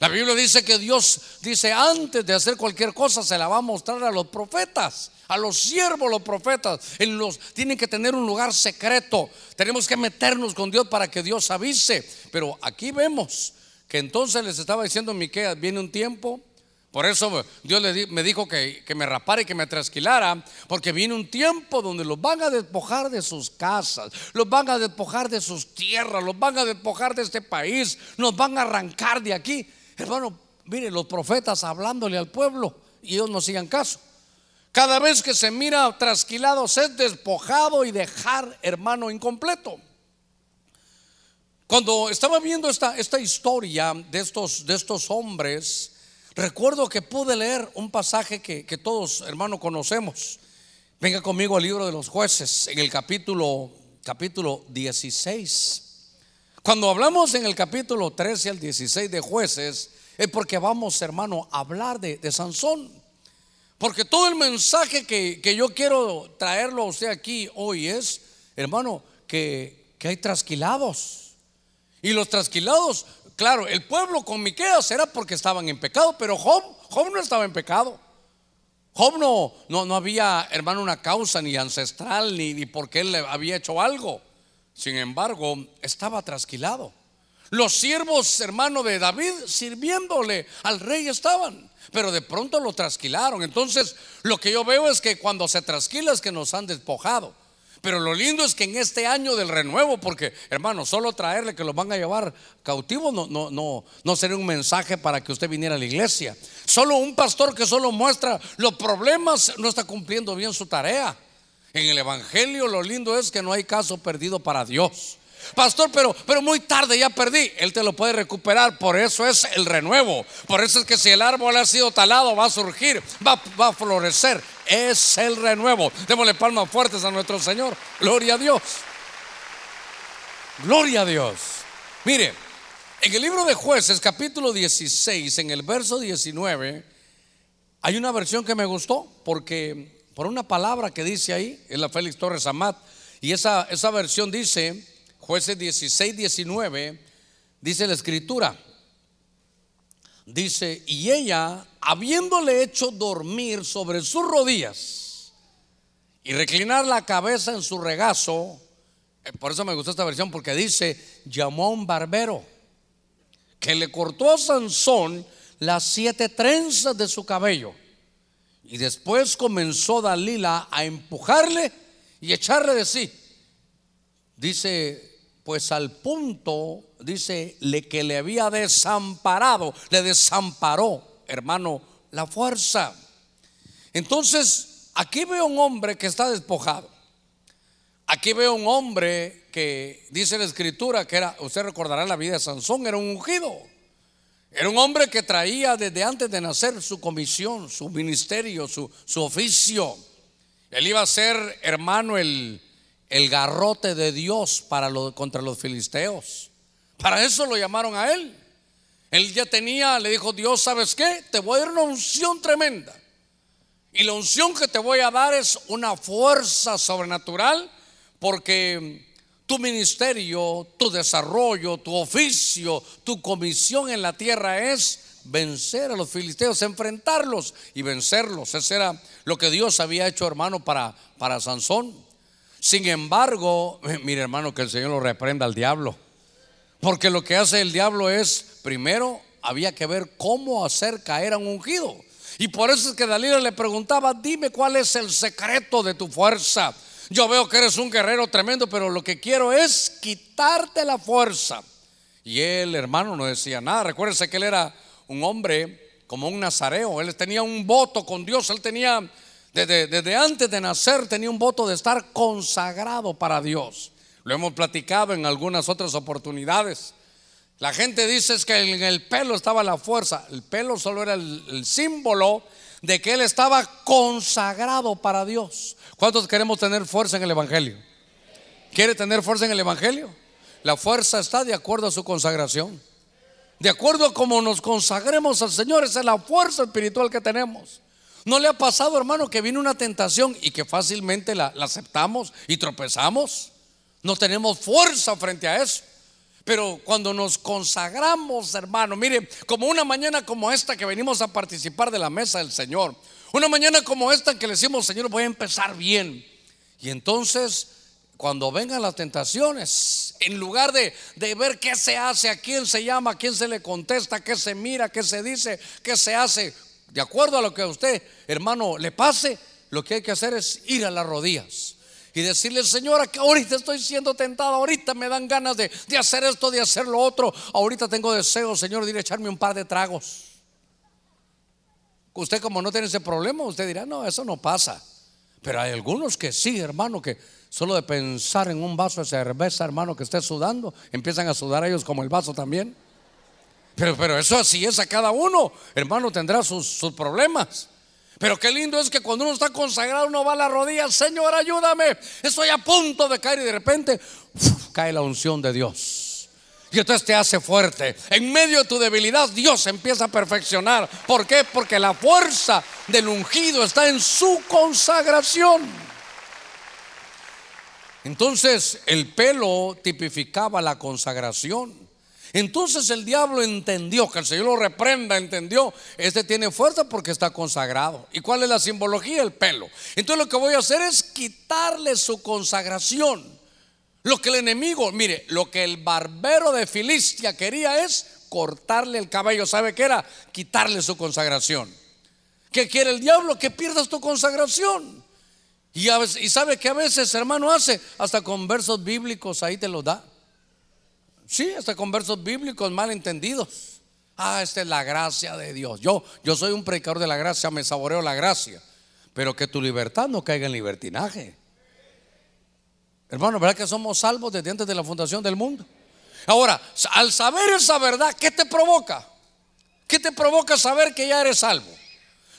La Biblia dice que Dios dice antes de hacer cualquier cosa se la va a mostrar a los profetas, a los siervos, los profetas. Tienen que tener un lugar secreto. Tenemos que meternos con Dios para que Dios avise. Pero aquí vemos que entonces les estaba diciendo Miqueas, viene un tiempo. Por eso Dios me dijo que, que me rapara y que me trasquilara, porque viene un tiempo donde los van a despojar de sus casas, los van a despojar de sus tierras, los van a despojar de este país, nos van a arrancar de aquí. Hermano, mire, los profetas hablándole al pueblo y ellos no sigan caso. Cada vez que se mira trasquilado, es despojado y dejar, hermano, incompleto. Cuando estaba viendo esta, esta historia de estos, de estos hombres, recuerdo que pude leer un pasaje que, que todos, hermano, conocemos. Venga conmigo al libro de los jueces, en el capítulo, capítulo 16. Cuando hablamos en el capítulo 13 al 16 de jueces, es porque vamos, hermano, a hablar de, Sansón. Porque todo el mensaje que, yo quiero traerlo a usted aquí hoy es, hermano, que, que hay trasquilados. Y los trasquilados, claro, el pueblo con Miqueas era porque estaban en pecado, pero Job, Job no estaba en pecado. Job no, no, no había, hermano, una causa ni ancestral, ni, ni porque él había hecho algo. Sin embargo, estaba trasquilado. Los siervos, hermano de David, sirviéndole al rey estaban, pero de pronto lo trasquilaron. Entonces, lo que yo veo es que cuando se trasquila es que nos han despojado. Pero lo lindo es que en este año del renuevo, porque hermano, solo traerle que lo van a llevar cautivo no, no, no, no sería un mensaje para que usted viniera a la iglesia. Solo un pastor que solo muestra los problemas no está cumpliendo bien su tarea. En el Evangelio lo lindo es que no hay caso perdido para Dios. Pastor, pero, pero muy tarde ya perdí. Él te lo puede recuperar. Por eso es el renuevo. Por eso es que si el árbol ha sido talado, va a surgir, va, va a florecer. Es el renuevo. Démosle palmas fuertes a nuestro Señor. Gloria a Dios. Gloria a Dios. Mire, en el libro de jueces, capítulo 16, en el verso 19, hay una versión que me gustó porque por una palabra que dice ahí, es la Félix Torres Amat, y esa, esa versión dice, jueces 16, 19, dice la escritura, dice, y ella, habiéndole hecho dormir sobre sus rodillas y reclinar la cabeza en su regazo, eh, por eso me gustó esta versión, porque dice, llamó a un barbero que le cortó a Sansón las siete trenzas de su cabello y después comenzó Dalila a empujarle y echarle de sí. Dice, pues al punto, dice, le que le había desamparado, le desamparó, hermano, la fuerza. Entonces, aquí veo un hombre que está despojado. Aquí veo un hombre que dice la escritura que era, usted recordará la vida de Sansón, era un ungido. Era un hombre que traía desde antes de nacer su comisión, su ministerio, su, su oficio. Él iba a ser, hermano, el, el garrote de Dios para contra los filisteos. Para eso lo llamaron a él. Él ya tenía, le dijo Dios, ¿sabes qué? Te voy a dar una unción tremenda. Y la unción que te voy a dar es una fuerza sobrenatural porque tu ministerio, tu desarrollo, tu oficio, tu comisión en la tierra es vencer a los filisteos, enfrentarlos y vencerlos. Ese era lo que Dios había hecho, hermano, para, para Sansón. Sin embargo, mire, hermano, que el Señor lo reprenda al diablo. Porque lo que hace el diablo es, primero, había que ver cómo hacer caer a un ungido. Y por eso es que Dalila le preguntaba, dime cuál es el secreto de tu fuerza. Yo veo que eres un guerrero tremendo, pero lo que quiero es quitarte la fuerza. Y él, hermano, no decía nada. Recuérdese que él era un hombre como un nazareo. Él tenía un voto con Dios. Él tenía, desde, antes de nacer, tenía un voto de estar consagrado para Dios. Lo hemos platicado en algunas otras oportunidades. La gente dice es que en el pelo estaba la fuerza. El pelo solo era el símbolo de que él estaba consagrado para Dios. ¿Cuántos queremos tener fuerza en el Evangelio? ¿Quiere tener fuerza en el Evangelio? La fuerza está de acuerdo a su consagración. De acuerdo a cómo nos consagremos al Señor, esa es la fuerza espiritual que tenemos. ¿No le ha pasado, hermano, que viene una tentación y que fácilmente la, aceptamos y tropezamos? No tenemos fuerza frente a eso. Pero cuando nos consagramos, hermano, mire, como una mañana como esta que venimos a participar de la mesa del Señor, una mañana como esta que le decimos, Señor, voy a empezar bien. Y entonces, cuando vengan las tentaciones, en lugar de ver qué se hace, a quién se llama, a quién se le contesta, qué se mira, qué se dice, qué se hace, de acuerdo a lo que a usted, hermano, le pase, lo que hay que hacer es ir a las rodillas y decirle, Señor, que ahorita estoy siendo tentado, ahorita me dan ganas de, de, hacer esto, de hacer lo otro, ahorita tengo deseo, Señor, de ir a echarme un par de tragos. Usted como no tiene ese problema, usted dirá, no, eso no pasa. Pero hay algunos que sí, hermano, que solo de pensar en un vaso de cerveza, hermano, que esté sudando, empiezan a sudar ellos como el vaso también. Pero, pero eso así es a cada uno, hermano, tendrá sus, sus problemas. Pero qué lindo es que cuando uno está consagrado, uno va a la rodilla, Señor, ayúdame, estoy a punto de caer y de repente cae la unción de Dios. Y entonces te hace fuerte. En medio de tu debilidad, Dios empieza a perfeccionar. ¿Por qué? Porque la fuerza del ungido está en su consagración. Entonces el pelo tipificaba la consagración. Entonces el diablo entendió, que el Señor lo reprenda, entendió, este tiene fuerza porque está consagrado. ¿Y cuál es la simbología? El pelo. Entonces lo que voy a hacer es quitarle su consagración. Lo que el enemigo, mire, lo que el barbero de Filistia quería es cortarle el cabello. ¿Sabe qué era? Quitarle su consagración. ¿Qué quiere el diablo? Que pierdas tu consagración. Y, y sabe que a veces, hermano, hace hasta con versos bíblicos ahí te lo da. Sí, hasta con versos bíblicos mal entendidos. Ah, esta es la gracia de Dios. Yo, yo soy un predicador de la gracia, me saboreo la gracia. Pero que tu libertad no caiga en libertinaje. Hermano, ¿verdad que somos salvos desde antes de la fundación del mundo? Ahora, al saber esa verdad, ¿qué te provoca? ¿Qué te provoca saber que ya eres salvo?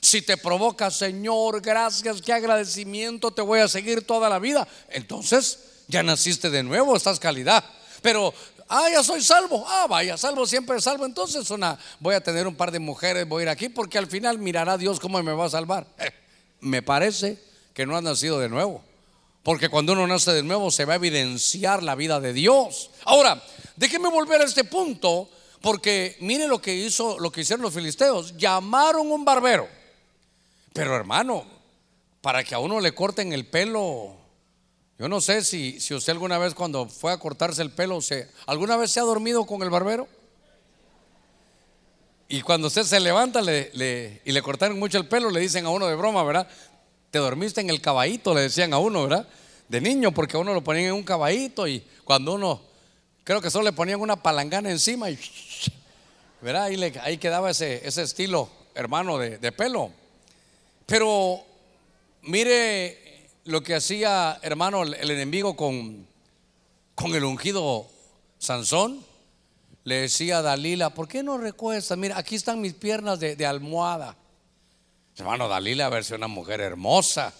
Si te provoca, Señor, gracias, qué agradecimiento, te voy a seguir toda la vida, entonces ya naciste de nuevo, estás calidad. Pero, ah, ya soy salvo, ah, vaya, salvo siempre salvo, entonces una, voy a tener un par de mujeres, voy a ir aquí, porque al final mirará Dios cómo me va a salvar. Eh, me parece que no has nacido de nuevo. Porque cuando uno nace de nuevo se va a evidenciar la vida de Dios. Ahora, déjeme volver a este punto, porque mire lo que hizo, lo que hicieron los filisteos. Llamaron un barbero. Pero hermano, para que a uno le corten el pelo, yo no sé si, si usted alguna vez cuando fue a cortarse el pelo, ¿alguna vez se ha dormido con el barbero? Y cuando usted se levanta le, y le cortaron mucho el pelo, le dicen a uno de broma, ¿verdad? te dormiste en el caballito, le decían a uno, ¿verdad? De niño, porque a uno lo ponían en un caballito y cuando uno, creo que solo le ponían una palangana encima y, ¿verdad? Ahí, ahí quedaba ese, ese estilo, hermano, de, de pelo. Pero mire lo que hacía, hermano, el enemigo con, con el ungido Sansón, le decía a Dalila, ¿por qué no recuesta? Mira, aquí están mis piernas de, de almohada. Hermano, Dalila, a verse una mujer hermosa.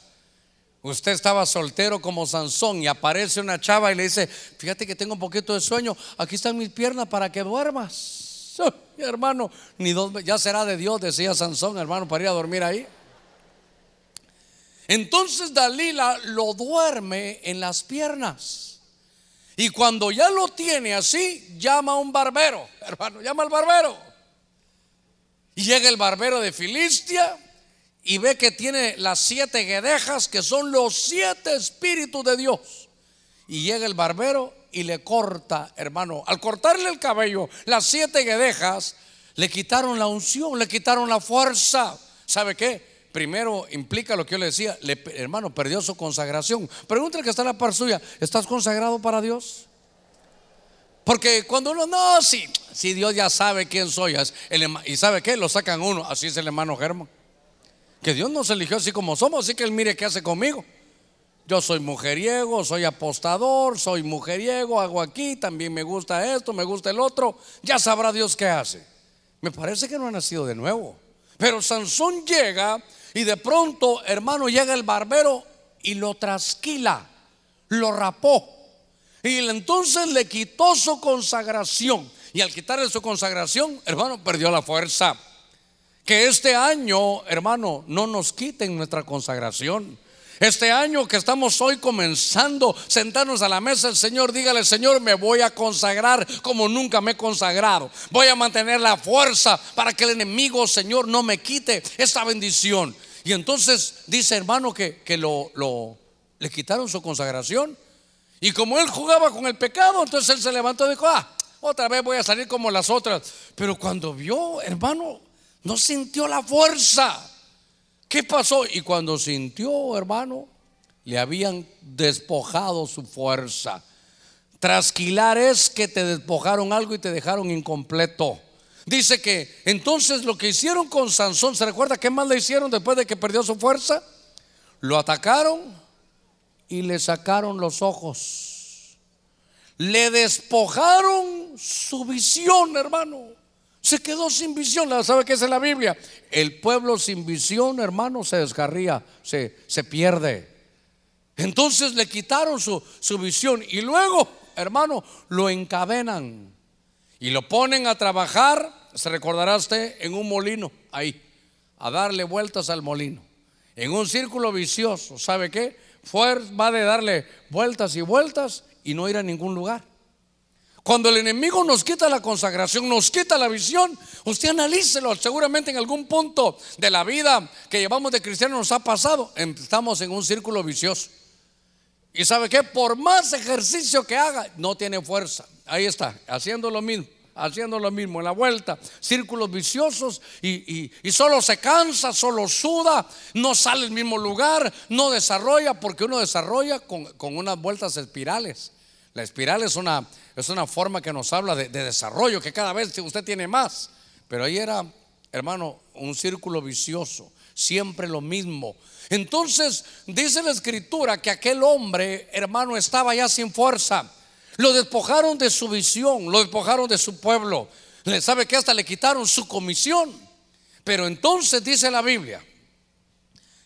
Usted estaba soltero como Sansón y aparece una chava y le dice, fíjate que tengo un poquito de sueño, aquí están mis piernas para que duermas. hermano, ni dos, ya será de Dios, decía Sansón, hermano, para ir a dormir ahí. Entonces Dalila lo duerme en las piernas. Y cuando ya lo tiene así, llama a un barbero, hermano, llama al barbero. Y llega el barbero de Filistia y ve que tiene las siete guedejas, que son los siete espíritus de Dios. Y llega el barbero y le corta, hermano. Al cortarle el cabello, las siete guedejas, le quitaron la unción, le quitaron la fuerza. ¿Sabe qué? Primero implica lo que yo le decía, hermano, perdió su consagración. Pregúntale que está en la par suya, ¿estás consagrado para Dios? Porque cuando uno, no, si, si Dios ya sabe quién soy, y sabe qué, lo sacan uno, así es el hermano Germán. Que Dios nos eligió así como somos, así que Él mire qué hace conmigo. Yo soy mujeriego, soy apostador, soy mujeriego, hago aquí, también me gusta esto, me gusta el otro. Ya sabrá Dios qué hace. Me parece que no ha nacido de nuevo. Pero Sansón llega y de pronto, hermano, llega el barbero y lo trasquila, lo rapó. Y entonces le quitó su consagración. Y al quitarle su consagración, hermano, perdió la fuerza. Que este año, hermano, no nos quiten nuestra consagración. Este año que estamos hoy comenzando, sentarnos a la mesa, el Señor, dígale, Señor, me voy a consagrar como nunca me he consagrado. Voy a mantener la fuerza para que el enemigo, Señor, no me quite esta bendición. Y entonces dice hermano que, que lo, lo, le quitaron su consagración. Y como él jugaba con el pecado, entonces él se levantó y dijo, ah, otra vez voy a salir como las otras. Pero cuando vio, hermano, no sintió la fuerza. ¿Qué pasó? Y cuando sintió, hermano, le habían despojado su fuerza. Trasquilar es que te despojaron algo y te dejaron incompleto. Dice que entonces lo que hicieron con Sansón, ¿se recuerda qué más le hicieron después de que perdió su fuerza? Lo atacaron y le sacaron los ojos. Le despojaron su visión, hermano. Se quedó sin visión. ¿Sabe qué es en la Biblia? El pueblo sin visión, hermano, se descarría, se, se pierde. Entonces le quitaron su, su visión y luego, hermano, lo encadenan y lo ponen a trabajar, se recordará usted, en un molino, ahí, a darle vueltas al molino, en un círculo vicioso, ¿sabe qué? Fue, va de darle vueltas y vueltas y no ir a ningún lugar. Cuando el enemigo nos quita la consagración, nos quita la visión, usted analícelo, seguramente en algún punto de la vida que llevamos de cristiano nos ha pasado, estamos en un círculo vicioso. Y sabe que por más ejercicio que haga, no tiene fuerza. Ahí está, haciendo lo mismo haciendo lo mismo en la vuelta, círculos viciosos y, solo se cansa, solo suda, no sale al mismo lugar, no desarrolla, porque uno desarrolla con, unas vueltas espirales. La espiral es una, es una forma que nos habla de, de desarrollo, que cada vez usted tiene más. Pero ahí era, hermano, un círculo vicioso, siempre lo mismo. Entonces dice la escritura que aquel hombre, hermano, estaba ya sin fuerza. Lo despojaron de su visión, lo despojaron de su pueblo. ¿Le sabe que hasta le quitaron su comisión? Pero entonces dice la Biblia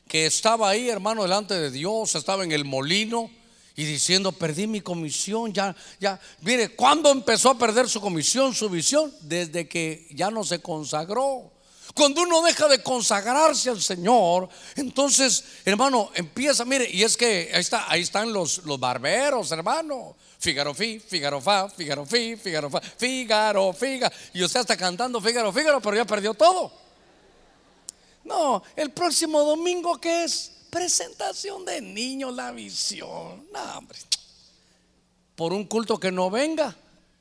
que estaba ahí, hermano, delante de Dios, estaba en el molino y diciendo, perdí mi comisión, ya, ya. Mire, ¿cuándo empezó a perder su comisión, su visión? Desde que ya no se consagró. Cuando uno deja de consagrarse al Señor, entonces, hermano, empieza, mire, y es que ahí, está, ahí están los, los barberos, hermano. Fígaro fi, Fígaro fa, Fígaro fi, Fígaro fa, Fígaro, Fígaro. Y usted está cantando Fígaro, Fígaro, pero ya perdió todo. No, el próximo domingo, ¿qué es? Presentación de niños, la visión. No, hombre. Por un culto que no venga,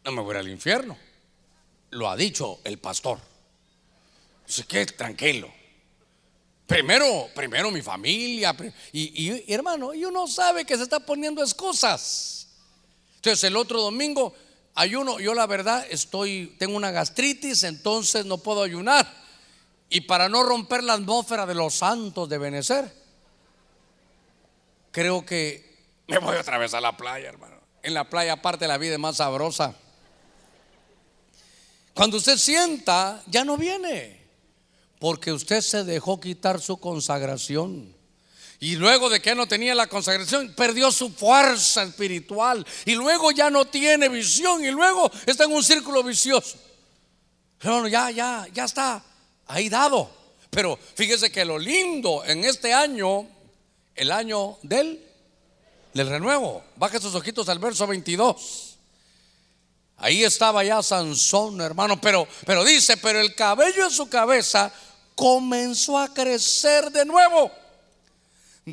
no me voy al infierno. Lo ha dicho el pastor. Dice que tranquilo. Primero, primero mi familia. Y, y, hermano, y uno sabe que se está poniendo excusas. Entonces el otro domingo ayuno. Yo la verdad estoy, tengo una gastritis, entonces no puedo ayunar. Y para no romper la atmósfera de los santos de Benecer, creo que me voy otra vez a la playa, hermano. En la playa aparte la vida es más sabrosa. Cuando usted sienta, ya no viene. Porque usted se dejó quitar su consagración. Y luego de que no tenía la consagración, perdió su fuerza espiritual. Y luego ya no tiene visión. Y luego está en un círculo vicioso. Pero ya, ya, ya está ahí dado. Pero fíjese que lo lindo en este año, el año del, del renuevo. Baje sus ojitos al verso 22. Ahí estaba ya Sansón, hermano. Pero, pero dice, pero el cabello en su cabeza comenzó a crecer de nuevo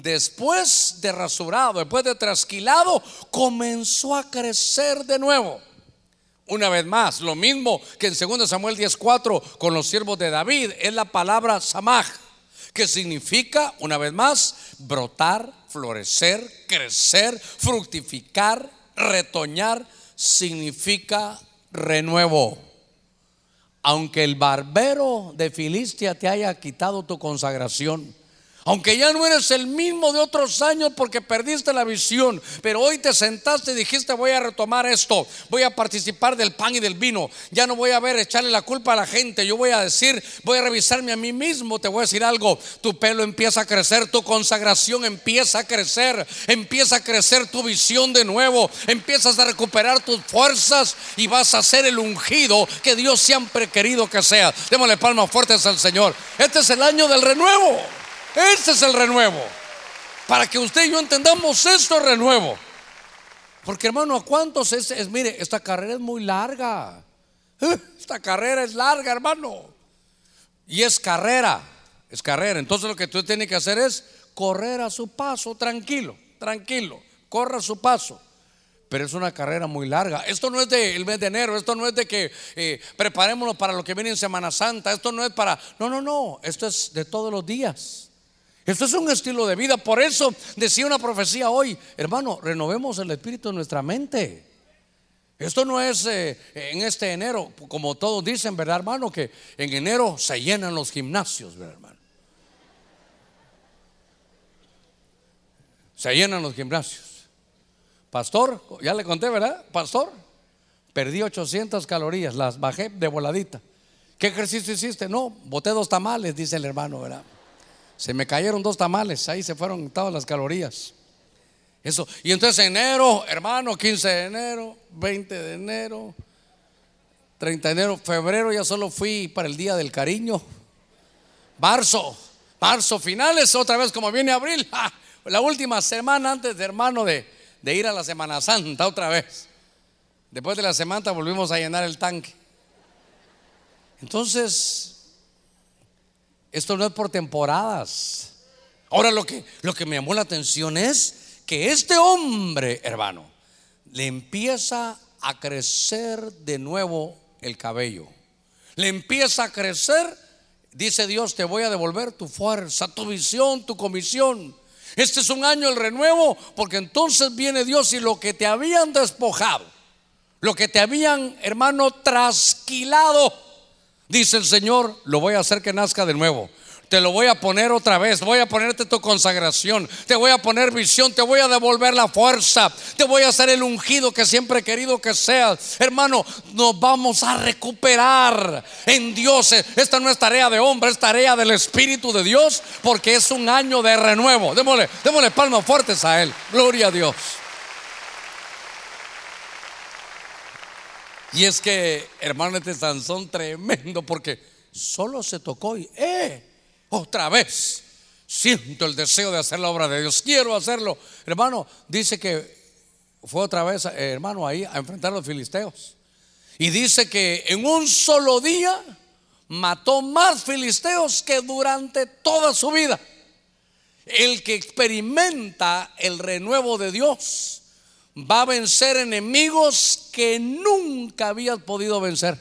después de rasurado, después de trasquilado, comenzó a crecer de nuevo. Una vez más, lo mismo que en 2 Samuel 10:4 con los siervos de David, es la palabra samaj, que significa, una vez más, brotar, florecer, crecer, fructificar, retoñar, significa renuevo. Aunque el barbero de Filistia te haya quitado tu consagración, aunque ya no eres el mismo de otros años porque perdiste la visión, pero hoy te sentaste y dijiste voy a retomar esto, voy a participar del pan y del vino, ya no voy a ver echarle la culpa a la gente, yo voy a decir, voy a revisarme a mí mismo, te voy a decir algo, tu pelo empieza a crecer, tu consagración empieza a crecer, empieza a crecer tu visión de nuevo, empiezas a recuperar tus fuerzas y vas a ser el ungido que Dios siempre ha querido que sea. Démosle palmas fuertes al Señor. Este es el año del renuevo. Este es el renuevo. Para que usted y yo entendamos esto renuevo. Porque hermano, ¿a cuántos es, Mire, esta carrera es muy larga. Eh, esta carrera es larga, hermano. Y es carrera. Es carrera. Entonces lo que tú tienes que hacer es correr a su paso, tranquilo, tranquilo. Corra a su paso. Pero es una carrera muy larga. Esto no es del mes de enero, esto no es de que eh, preparémonos para lo que viene en Semana Santa, esto no es para... No, no, no, esto es de todos los días. Esto es un estilo de vida. Por eso decía una profecía hoy, hermano, renovemos el espíritu de nuestra mente. Esto no es eh, en este enero, como todos dicen, ¿verdad, hermano? Que en enero se llenan los gimnasios, ¿verdad, hermano? Se llenan los gimnasios. Pastor, ya le conté, ¿verdad? Pastor, perdí 800 calorías, las bajé de voladita. ¿Qué ejercicio hiciste? No, boté dos tamales, dice el hermano, ¿verdad? Se me cayeron dos tamales, ahí se fueron todas las calorías. Eso. Y entonces enero, hermano, 15 de enero, 20 de enero, 30 de enero, febrero ya solo fui para el día del cariño. Marzo, marzo finales, otra vez como viene abril, la última semana antes de hermano de, de ir a la Semana Santa otra vez. Después de la semana volvimos a llenar el tanque. Entonces, esto no es por temporadas. Ahora lo que, lo que me llamó la atención es que este hombre, hermano, le empieza a crecer de nuevo el cabello. Le empieza a crecer, dice Dios, te voy a devolver tu fuerza, tu visión, tu comisión. Este es un año el renuevo, porque entonces viene Dios y lo que te habían despojado, lo que te habían, hermano, trasquilado, Dice el Señor, lo voy a hacer que nazca de nuevo. Te lo voy a poner otra vez, voy a ponerte tu consagración, te voy a poner visión, te voy a devolver la fuerza, te voy a hacer el ungido que siempre he querido que seas. Hermano, nos vamos a recuperar en Dios. Esta no es tarea de hombre, es tarea del Espíritu de Dios, porque es un año de renuevo. Démosle, démosle palmas fuertes a Él. Gloria a Dios. Y es que, hermano, este Sansón tremendo porque solo se tocó y, ¡eh! Otra vez. Siento el deseo de hacer la obra de Dios. Quiero hacerlo. Hermano, dice que fue otra vez, eh, hermano, ahí a enfrentar a los filisteos. Y dice que en un solo día mató más filisteos que durante toda su vida. El que experimenta el renuevo de Dios va a vencer enemigos que nunca habías podido vencer.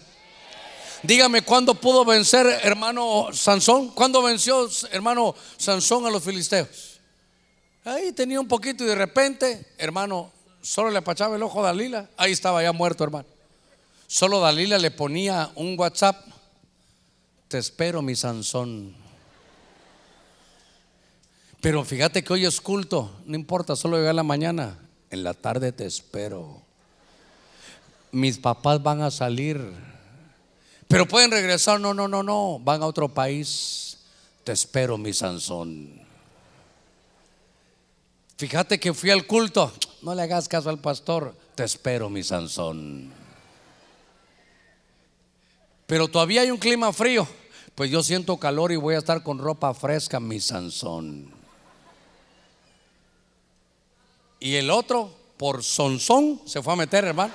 Dígame, ¿cuándo pudo vencer hermano Sansón? ¿Cuándo venció hermano Sansón a los filisteos? Ahí tenía un poquito y de repente, hermano, solo le apachaba el ojo a Dalila. Ahí estaba ya muerto, hermano. Solo Dalila le ponía un WhatsApp. Te espero, mi Sansón. Pero fíjate que hoy es culto, no importa, solo llega la mañana en la tarde te espero. Mis papás van a salir, pero pueden regresar. No, no, no, no, van a otro país. Te espero, mi Sansón. Fíjate que fui al culto. No le hagas caso al pastor. Te espero, mi Sansón. Pero todavía hay un clima frío. Pues yo siento calor y voy a estar con ropa fresca, mi Sansón. Y el otro, por Sonsón, se fue a meter, hermano.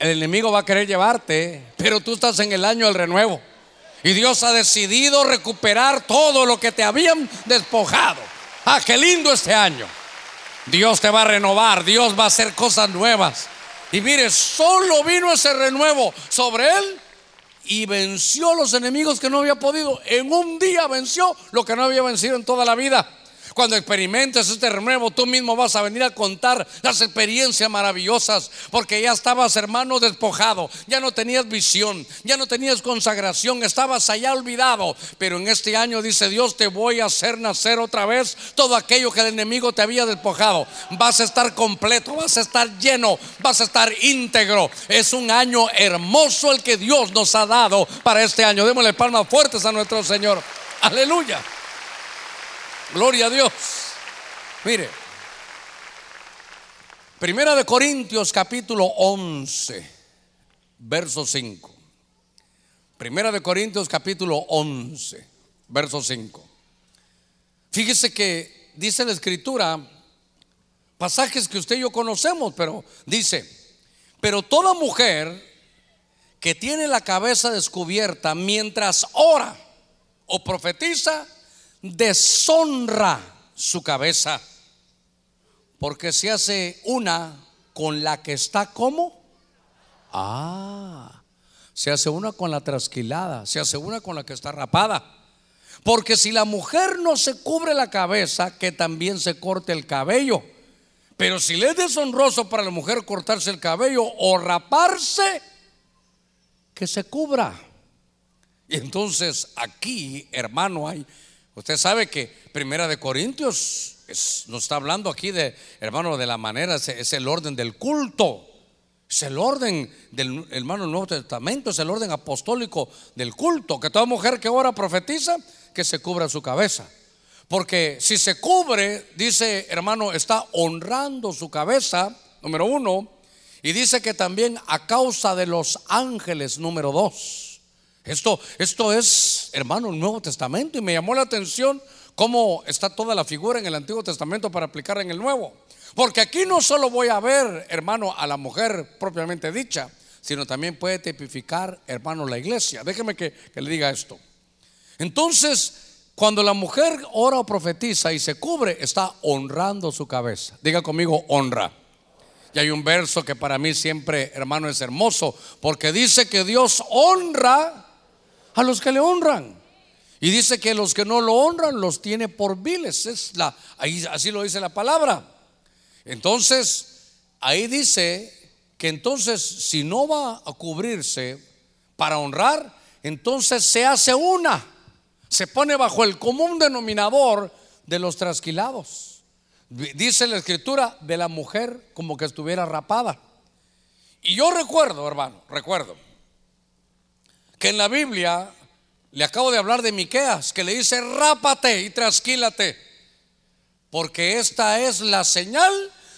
El enemigo va a querer llevarte, pero tú estás en el año del renuevo. Y Dios ha decidido recuperar todo lo que te habían despojado. Ah, qué lindo este año. Dios te va a renovar, Dios va a hacer cosas nuevas. Y mire, solo vino ese renuevo sobre él y venció los enemigos que no había podido. En un día venció lo que no había vencido en toda la vida. Cuando experimentes este renuevo, tú mismo vas a venir a contar las experiencias maravillosas, porque ya estabas, hermano, despojado, ya no tenías visión, ya no tenías consagración, estabas allá olvidado. Pero en este año dice Dios, te voy a hacer nacer otra vez todo aquello que el enemigo te había despojado. Vas a estar completo, vas a estar lleno, vas a estar íntegro. Es un año hermoso el que Dios nos ha dado para este año. Démosle palmas fuertes a nuestro Señor. Aleluya. Gloria a Dios. Mire, Primera de Corintios capítulo 11, verso 5. Primera de Corintios capítulo 11, verso 5. Fíjese que dice la escritura pasajes que usted y yo conocemos, pero dice, pero toda mujer que tiene la cabeza descubierta mientras ora o profetiza, deshonra su cabeza, porque se hace una con la que está como. Ah, se hace una con la trasquilada, se hace una con la que está rapada. Porque si la mujer no se cubre la cabeza, que también se corte el cabello. Pero si le es deshonroso para la mujer cortarse el cabello o raparse, que se cubra. Y entonces aquí, hermano, hay Usted sabe que Primera de Corintios nos está hablando aquí de, hermano, de la manera, es, el orden del culto. Es el orden del hermano del Nuevo Testamento, es el orden apostólico del culto. Que toda mujer que ora profetiza, que se cubra su cabeza. Porque si se cubre, dice hermano, está honrando su cabeza, número uno. Y dice que también a causa de los ángeles, número dos. Esto, esto es, hermano, el Nuevo Testamento y me llamó la atención cómo está toda la figura en el Antiguo Testamento para aplicar en el Nuevo. Porque aquí no solo voy a ver, hermano, a la mujer propiamente dicha, sino también puede tipificar, hermano, la iglesia. Déjeme que, que le diga esto. Entonces, cuando la mujer ora o profetiza y se cubre, está honrando su cabeza. Diga conmigo, honra. Y hay un verso que para mí siempre, hermano, es hermoso, porque dice que Dios honra a los que le honran. Y dice que los que no lo honran los tiene por viles. Es la, ahí, así lo dice la palabra. Entonces, ahí dice que entonces si no va a cubrirse para honrar, entonces se hace una. Se pone bajo el común denominador de los trasquilados. Dice la escritura de la mujer como que estuviera rapada. Y yo recuerdo, hermano, recuerdo que en la Biblia le acabo de hablar de Miqueas, que le dice, rápate y trasquílate, porque esta es la señal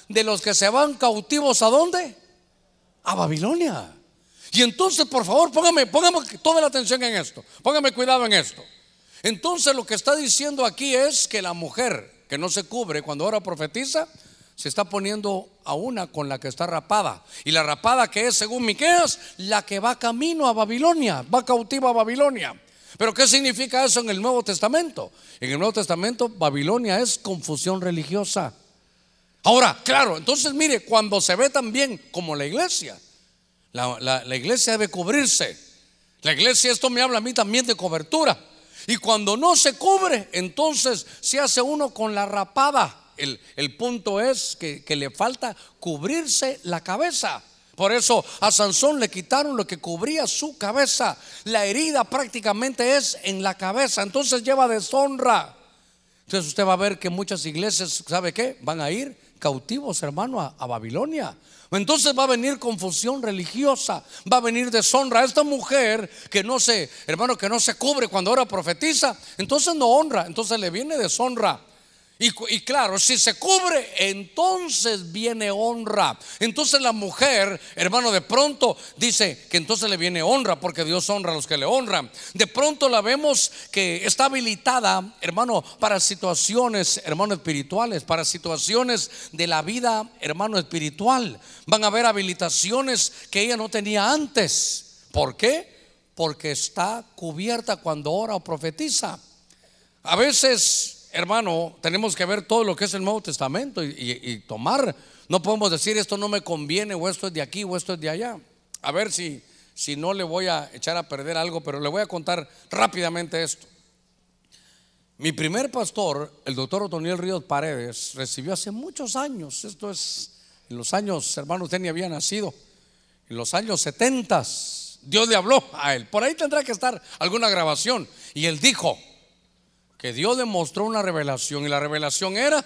de los que se van cautivos a dónde? A Babilonia. Y entonces, por favor, póngame, póngame toda la atención en esto, póngame cuidado en esto. Entonces lo que está diciendo aquí es que la mujer que no se cubre cuando ahora profetiza, se está poniendo a una con la que está rapada. Y la rapada que es, según Miqueas, la que va camino a Babilonia, va cautiva a Babilonia. Pero ¿qué significa eso en el Nuevo Testamento? En el Nuevo Testamento Babilonia es confusión religiosa. Ahora, claro, entonces mire, cuando se ve también como la iglesia, la, la iglesia debe cubrirse. La iglesia, esto me habla a mí también de cobertura. Y cuando no se cubre, entonces se hace uno con la rapada. El, punto es que, le falta cubrirse la cabeza. Por eso a Sansón le quitaron lo que cubría su cabeza. La herida prácticamente es en la cabeza. Entonces lleva deshonra. Entonces usted va a ver que muchas iglesias, ¿sabe qué? Van a ir cautivos, hermano, a, a Babilonia. Entonces va a venir confusión religiosa, va a venir deshonra. Esta mujer que no se, hermano, que no se cubre cuando ahora profetiza, entonces no honra, entonces le viene deshonra. Y, claro, si se cubre, entonces viene honra. Entonces la mujer, hermano, de pronto dice que entonces le viene honra, porque Dios honra a los que le honran. De pronto la vemos que está habilitada, hermano, para situaciones, hermano, espirituales, para situaciones de la vida, hermano, espiritual. Van a haber habilitaciones que ella no tenía antes. ¿Por qué? Porque está cubierta cuando ora o profetiza. A veces hermano, tenemos que ver todo lo que es el Nuevo Testamento y, tomar. No podemos decir esto no me conviene o esto es de aquí o esto es de allá. A ver si, si no le voy a echar a perder algo, pero le voy a contar rápidamente esto. Mi primer pastor, el doctor Otoniel Ríos Paredes, recibió hace muchos años, esto es en los años, hermano, usted ni había nacido, en los años 70, Dios le habló a él. Por ahí tendrá que estar alguna grabación. Y él dijo, que Dios le mostró una revelación y la revelación era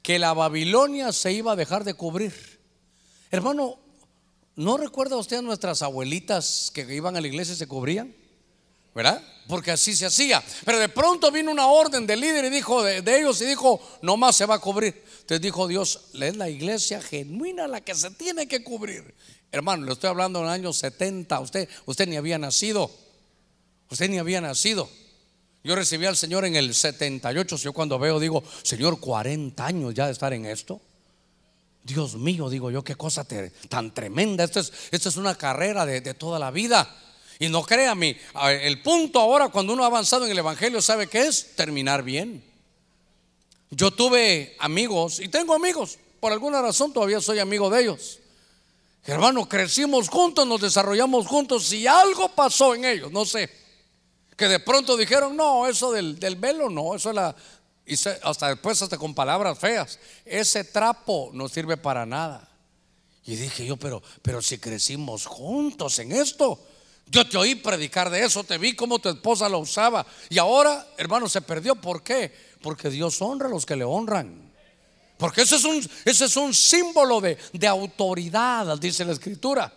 que la Babilonia se iba a dejar de cubrir. Hermano, ¿no recuerda usted a nuestras abuelitas que iban a la iglesia y se cubrían? ¿Verdad? Porque así se hacía. Pero de pronto vino una orden del líder y dijo de, ellos y dijo, no más se va a cubrir. Entonces dijo Dios, es la iglesia genuina la que se tiene que cubrir. Hermano, le estoy hablando en el año 70. Usted, usted ni había nacido. Usted ni había nacido. Yo recibí al Señor en el 78. Yo cuando veo digo, Señor, 40 años ya de estar en esto. Dios mío, digo yo, qué cosa tan tremenda. Esto es, una carrera de, toda la vida. Y no créame, el punto ahora cuando uno ha avanzado en el Evangelio, ¿sabe qué es? Terminar bien. Yo tuve amigos y tengo amigos. Por alguna razón todavía soy amigo de ellos. Hermano, crecimos juntos, nos desarrollamos juntos. Si algo pasó en ellos, no sé que de pronto dijeron, no, eso del, velo no, eso es la... Y hasta después, hasta con palabras feas, ese trapo no sirve para nada. Y dije yo, pero, pero si crecimos juntos en esto, yo te oí predicar de eso, te vi cómo tu esposa lo usaba. Y ahora, hermano, se perdió. ¿Por qué? Porque Dios honra a los que le honran. Porque ese es un, ese es un símbolo de, de autoridad, dice la escritura.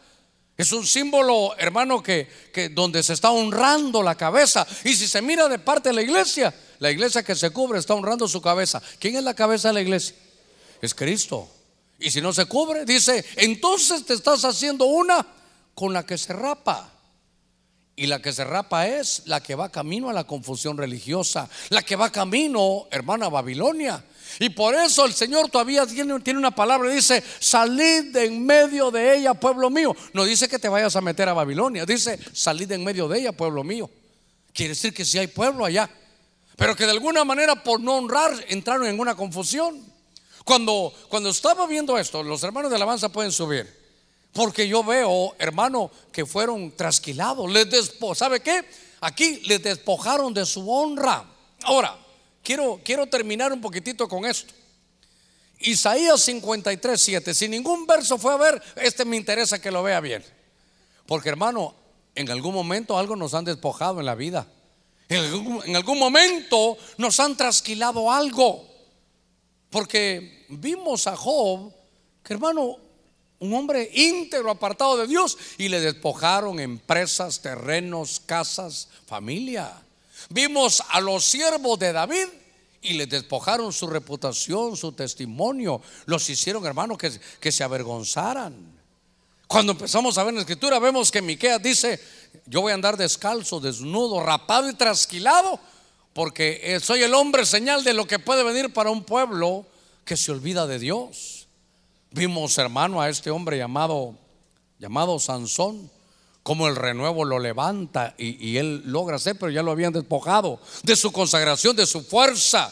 Es un símbolo, hermano, que, que, donde se está honrando la cabeza. Y si se mira de parte de la iglesia, la iglesia que se cubre está honrando su cabeza. ¿Quién es la cabeza de la iglesia? Es Cristo. Y si no se cubre, dice, entonces te estás haciendo una con la que se rapa. Y la que se rapa es la que va camino a la confusión religiosa, la que va camino, hermana, a Babilonia. Y por eso el Señor todavía tiene, una palabra, dice, salid de en medio de ella, pueblo mío. No dice que te vayas a meter a Babilonia, dice, salid de en medio de ella, pueblo mío. Quiere decir que si hay pueblo allá, pero que de alguna manera por no honrar entraron en una confusión. Cuando, cuando estaba viendo esto, los hermanos de alabanza pueden subir. Porque yo veo, hermano, que fueron trasquilados. ¿Sabe qué? Aquí les despojaron de su honra. Ahora, quiero, quiero terminar un poquitito con esto. Isaías 53, 7. Si ningún verso fue a ver, este me interesa que lo vea bien. Porque hermano, en algún momento algo nos han despojado en la vida. En algún, momento nos han trasquilado algo. Porque vimos a Job, que hermano, un hombre íntegro, apartado de Dios, y le despojaron empresas, terrenos, casas, familia. Vimos a los siervos de David y le despojaron su reputación, su testimonio. Los hicieron, hermanos, que, que se avergonzaran. Cuando empezamos a ver en la escritura, vemos que Miqueas dice: Yo voy a andar descalzo, desnudo, rapado y trasquilado, porque soy el hombre señal de lo que puede venir para un pueblo que se olvida de Dios. Vimos, hermano, a este hombre llamado, llamado Sansón como el renuevo lo levanta y, él logra hacer, pero ya lo habían despojado de su consagración, de su fuerza.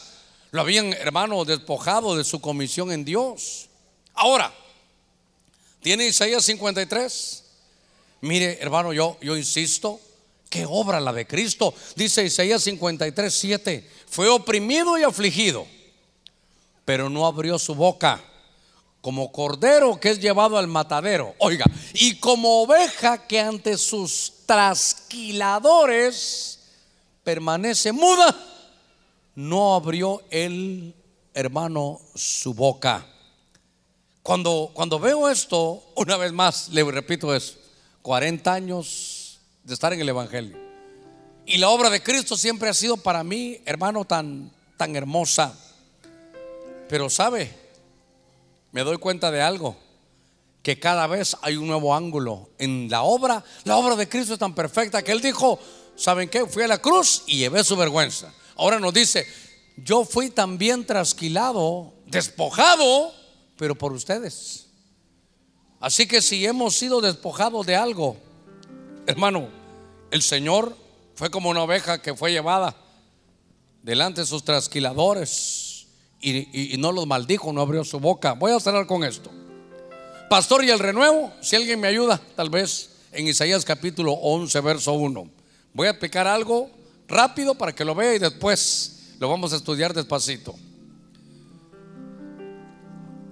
Lo habían, hermano, despojado de su comisión en Dios. Ahora, ¿tiene Isaías 53? Mire, hermano, yo, yo insisto, qué obra la de Cristo. Dice Isaías 53, 7, fue oprimido y afligido, pero no abrió su boca como cordero que es llevado al matadero. Oiga, y como oveja que ante sus trasquiladores permanece muda, no abrió el hermano su boca. Cuando, cuando veo esto, una vez más, le repito eso, 40 años de estar en el Evangelio. Y la obra de Cristo siempre ha sido para mí, hermano, tan, tan hermosa. Pero sabe, me doy cuenta de algo, que cada vez hay un nuevo ángulo en la obra. La obra de Cristo es tan perfecta que Él dijo, ¿saben qué? Fui a la cruz y llevé su vergüenza. Ahora nos dice, yo fui también trasquilado, despojado, pero por ustedes. Así que si hemos sido despojados de algo, hermano, el Señor fue como una oveja que fue llevada delante de sus trasquiladores y, no los maldijo, no abrió su boca. Voy a cerrar con esto. Pastor y el renuevo, si alguien me ayuda, tal vez en Isaías capítulo 11, verso 1. Voy a explicar algo rápido para que lo vea y después lo vamos a estudiar despacito.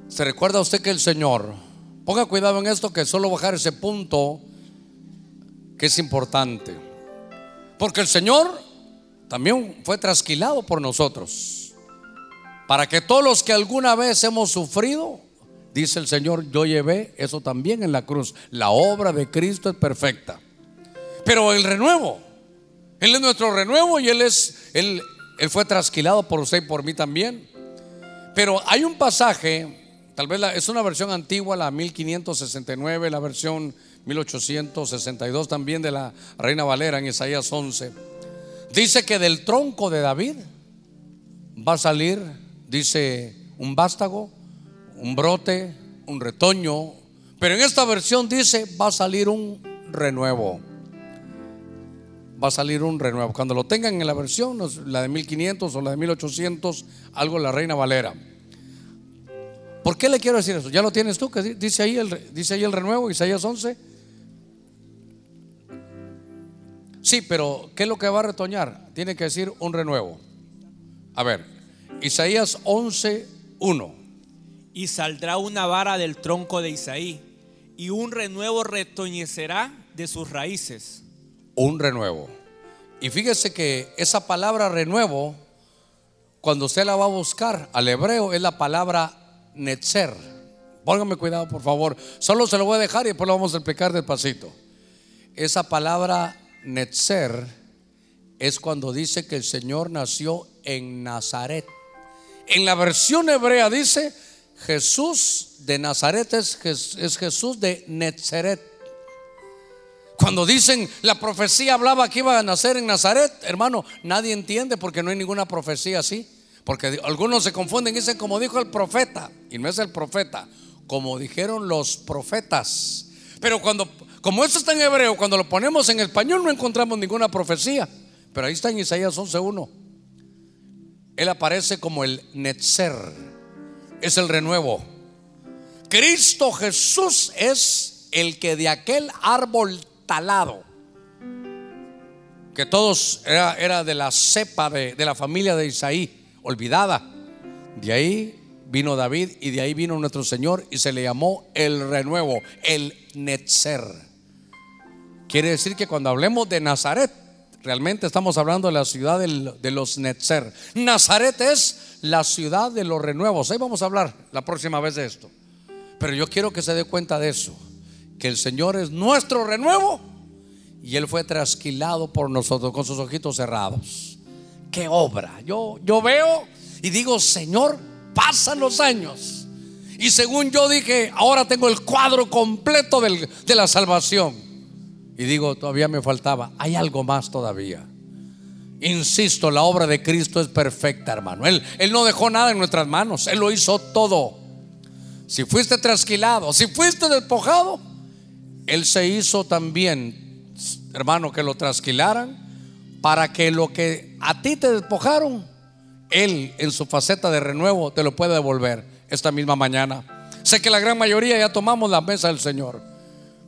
¿Se recuerda usted que el Señor, ponga cuidado en esto, que solo bajar ese punto que es importante? Porque el Señor también fue trasquilado por nosotros. Para que todos los que alguna vez hemos sufrido, dice el Señor, yo llevé eso también en la cruz. La obra de Cristo es perfecta. Pero el renuevo, Él es nuestro renuevo y Él es, Él, fue trasquilado por usted y por mí también. Pero hay un pasaje Tal vez es una versión antigua, la 1569, la versión 1862 también de la Reina Valera en Isaías 11. Dice que del tronco de David va a salir, dice, un vástago, un brote, un retoño. Pero en esta versión dice, va a salir un renuevo. Va a salir un renuevo. Cuando lo tengan en la versión, la de 1500 o la de 1800, algo la Reina Valera. ¿Por qué le quiero decir eso? ¿Ya lo tienes tú? Que dice ahí el, dice ahí el renuevo, Isaías 11. Sí, pero ¿qué es lo que va a retoñar? Tiene que decir un renuevo. A ver, Isaías 11, 1. Y saldrá una vara del tronco de Isaí, y un renuevo retoñecerá de sus raíces. Un renuevo. Y fíjese que esa palabra renuevo, cuando usted la va a buscar al hebreo, es la palabra Netzer. Póngame cuidado, por favor. Solo se lo voy a dejar y después lo vamos a explicar despacito. Esa palabra Netzer es cuando dice que el Señor nació en Nazaret. En la versión hebrea dice Jesús de Nazaret es, Jesús de Netzeret. Cuando dicen la profecía hablaba que iba a nacer en Nazaret, hermano, nadie entiende porque no hay ninguna profecía así. Porque algunos se confunden y dicen como dijo el profeta, y no es el profeta, como dijeron los profetas. Pero cuando, como esto está en hebreo, cuando lo ponemos en español no encontramos ninguna profecía. Pero ahí está en Isaías 11.1. Él aparece como el Netzer, es el renuevo. Cristo Jesús es el que de aquel árbol talado, que todos era, de la cepa de, de la familia de Isaí, olvidada. De ahí vino David y de ahí vino nuestro Señor y se le llamó el renuevo, el Netzer. Quiere decir que cuando hablemos de Nazaret, realmente estamos hablando de la ciudad de los Netzer. Nazaret es la ciudad de los renuevos. Ahí vamos a hablar la próxima vez de esto. Pero yo quiero que se dé cuenta de eso, que el Señor es nuestro renuevo y Él fue trasquilado por nosotros con sus ojitos cerrados qué obra. Yo, yo veo y digo, Señor, pasan los años. Y según yo dije, ahora tengo el cuadro completo de la salvación. Y digo, todavía me faltaba. Hay algo más todavía. Insisto, la obra de Cristo es perfecta, hermano. Él, él no dejó nada en nuestras manos. Él lo hizo todo. Si fuiste trasquilado, si fuiste despojado, Él se hizo también, hermano, que lo trasquilaran para que lo que a ti te despojaron, Él en su faceta de renuevo te lo pueda devolver esta misma mañana. Sé que la gran mayoría ya tomamos la mesa del Señor,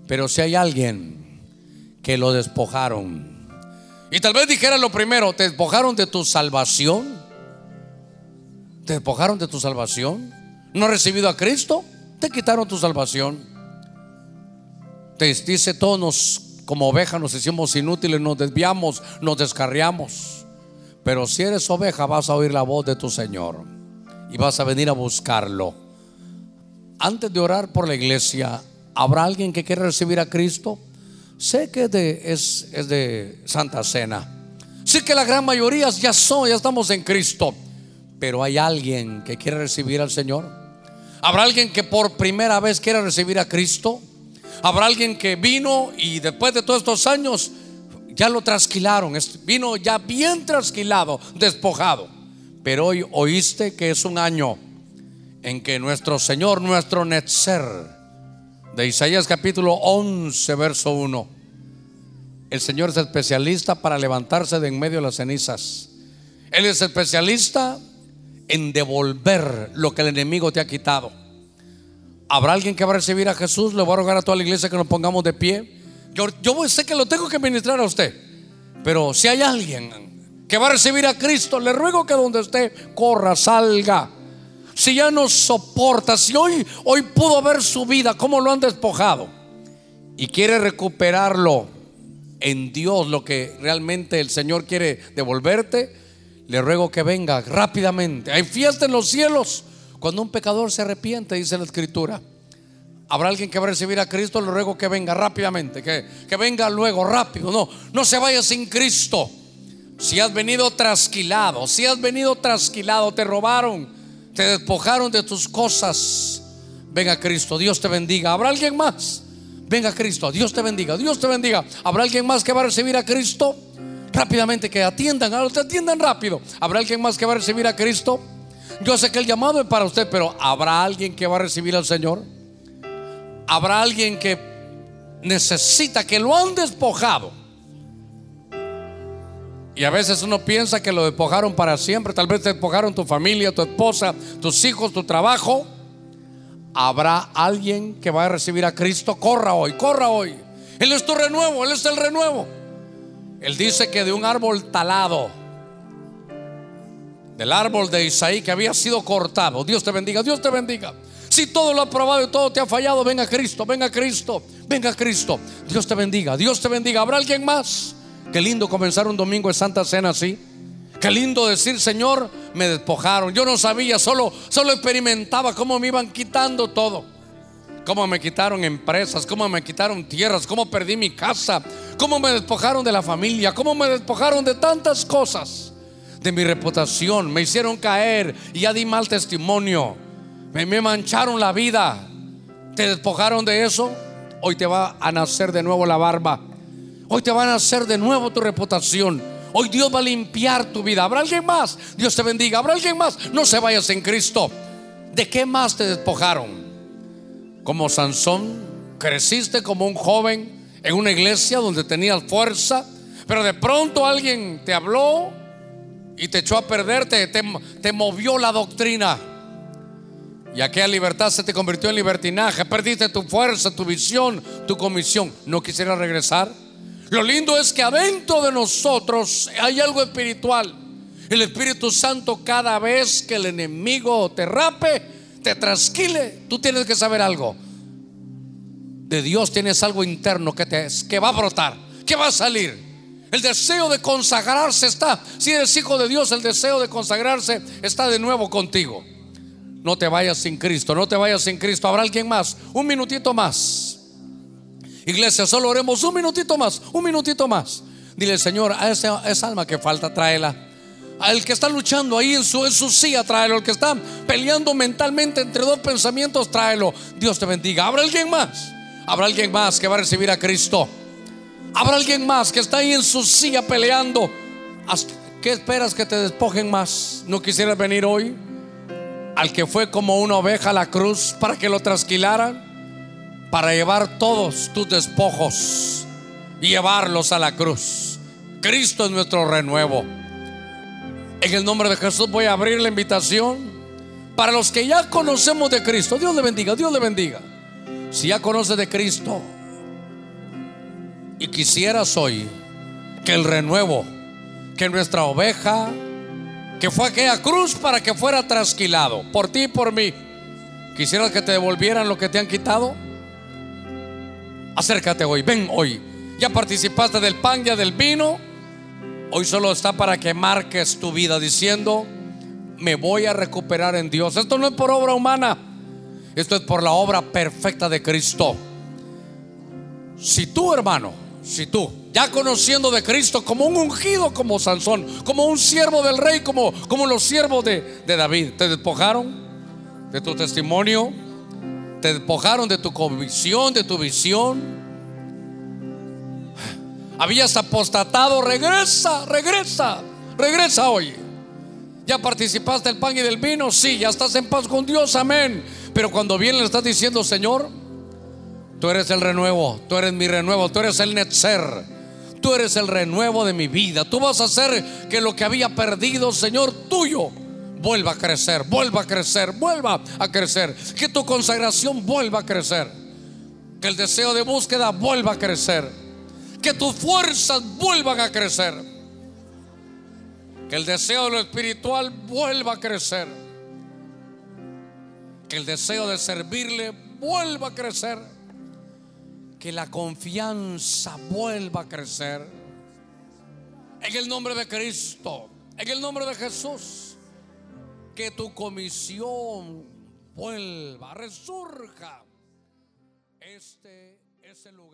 pero si hay alguien que lo despojaron, y tal vez dijera lo primero, te despojaron de tu salvación, te despojaron de tu salvación, no has recibido a Cristo, te quitaron tu salvación. Te dice, todos nos como ovejas nos hicimos inútiles, nos desviamos, nos descarriamos. Pero si eres oveja vas a oír la voz de tu Señor y vas a venir a buscarlo. Antes de orar por la iglesia, ¿habrá alguien que quiere recibir a Cristo? Sé que es, es de Santa Cena. Sé que la gran mayoría ya son, ya estamos en Cristo. Pero hay alguien que quiere recibir al Señor. ¿Habrá alguien que por primera vez quiere recibir a Cristo? ¿Habrá alguien que vino y después de todos estos años ya lo trasquilaron? Vino ya bien trasquilado, despojado. Pero hoy oíste que es un año en que nuestro Señor, nuestro Netzer, de Isaías capítulo 11, verso 1, el Señor es especialista para levantarse de en medio de las cenizas. Él es especialista en devolver lo que el enemigo te ha quitado. ¿Habrá alguien que va a recibir a Jesús? Le voy a rogar a toda la iglesia que nos pongamos de pie. Yo, yo sé que lo tengo que ministrar a usted, pero si hay alguien que va a recibir a Cristo, le ruego que donde esté corra, salga. Si ya no soporta, si hoy, hoy pudo ver su vida, cómo lo han despojado y quiere recuperarlo en Dios, lo que realmente el Señor quiere devolverte, le ruego que venga rápidamente. Hay fiesta en los cielos cuando un pecador se arrepiente, dice la escritura. Habrá alguien que va a recibir a Cristo, le ruego que venga rápidamente, que, que venga luego, rápido. No, no se vaya sin Cristo. Si has venido trasquilado, si has venido trasquilado, te robaron, te despojaron de tus cosas, venga Cristo, Dios te bendiga. ¿Habrá alguien más? Venga Cristo, Dios te bendiga, Dios te bendiga. ¿Habrá alguien más que va a recibir a Cristo? rápidamente que atiendan, a usted atiendan rápido. ¿Habrá alguien más que va a recibir a Cristo? Yo sé que el llamado es para usted, pero ¿habrá alguien que va a recibir al Señor? ¿Habrá alguien que necesita, que lo han despojado? Y a veces uno piensa que lo despojaron para siempre. Tal vez te despojaron tu familia, tu esposa, tus hijos, tu trabajo. ¿Habrá alguien que va a recibir a Cristo? Corra hoy, corra hoy. Él es tu renuevo, Él es el renuevo. Él dice que de un árbol talado, del árbol de Isaí que había sido cortado, Dios te bendiga, Dios te bendiga. Si todo lo ha probado y todo te ha fallado, venga Cristo, venga Cristo, venga Cristo. Dios te bendiga, Dios te bendiga. ¿Habrá alguien más? Qué lindo comenzar un domingo de Santa Cena así. Qué lindo decir, Señor, me despojaron. Yo no sabía, solo, solo experimentaba cómo me iban quitando todo. Cómo me quitaron empresas, cómo me quitaron tierras, cómo perdí mi casa, cómo me despojaron de la familia, cómo me despojaron de tantas cosas, de mi reputación, me hicieron caer y ya di mal testimonio, me, me mancharon la vida, te despojaron de eso, hoy te va a nacer de nuevo la barba, hoy te va a nacer de nuevo tu reputación. Hoy Dios va a limpiar tu vida. ¿Habrá alguien más? Dios te bendiga. ¿Habrá alguien más? No se vayas en Cristo. ¿De qué más te despojaron? como Sansón, creciste como un joven en una iglesia donde tenías fuerza, pero de pronto alguien te habló y te echó a perderte, te, te movió la doctrina. Y aquella libertad se te convirtió en libertinaje. Perdiste tu fuerza, tu visión, tu comisión. ¿No quisiera regresar? Lo lindo es que adentro de nosotros hay algo espiritual. El Espíritu Santo cada vez que el enemigo te rape, te trasquile, tú tienes que saber algo. De Dios tienes algo interno que, te, que va a brotar, que va a salir. El deseo de consagrarse está. Si eres hijo de Dios, el deseo de consagrarse está de nuevo contigo. No te vayas sin Cristo, no te vayas sin Cristo. ¿Habrá alguien más? Un minutito más. Iglesia, solo oremos un minutito más, un minutito más. Dile, Señor, a esa, alma que falta, tráela al que está luchando ahí en su, en silla, tráelo. El que está peleando mentalmente entre dos pensamientos, tráelo. Dios te bendiga. ¿Habrá alguien más? ¿Habrá alguien más que va a recibir a Cristo? ¿Habrá alguien más que está ahí en su silla peleando? ¿Qué esperas que te despojen más? ¿No quisieras venir hoy? Al que fue como una oveja a la cruz para que lo trasquilaran, para llevar todos tus despojos y llevarlos a la cruz. Cristo es nuestro renuevo. En el nombre de Jesús voy a abrir la invitación para los que ya conocemos de Cristo. Dios le bendiga, Dios le bendiga. Si ya conoces de Cristo y quisieras hoy que el renuevo, que nuestra oveja, que fue aquella cruz para que fuera trasquilado por ti y por mí, quisieras que te devolvieran lo que te han quitado, acércate hoy, ven hoy. Ya participaste del pan, ya del vino Hoy solo está para que marques tu vida diciendo, me voy a recuperar en Dios. Esto no es por obra humana, esto es por la obra perfecta de Cristo. Si tú, hermano, si tú, ya conociendo de Cristo como un ungido como Sansón, como un siervo del rey, como, como los siervos de, de David, te despojaron de tu testimonio, te despojaron de tu convicción, de tu visión. Habías apostatado, regresa, regresa, regresa hoy. ¿Ya participaste del pan y del vino? Sí, ya estás en paz con Dios, amén. Pero cuando viene le estás diciendo, Señor, tú eres el renuevo, tú eres mi renuevo, tú eres el Netzer, tú eres el renuevo de mi vida. Tú vas a hacer que lo que había perdido, Señor, tuyo, vuelva a crecer, vuelva a crecer, vuelva a crecer. Que tu consagración vuelva a crecer. Que el deseo de búsqueda vuelva a crecer. Que tus fuerzas vuelvan a crecer. Que el deseo de lo espiritual vuelva a crecer. Que el deseo de servirle vuelva a crecer. Que la confianza vuelva a crecer. En el nombre de Cristo. En el nombre de Jesús. Que tu comisión vuelva, resurja. Este es el lugar,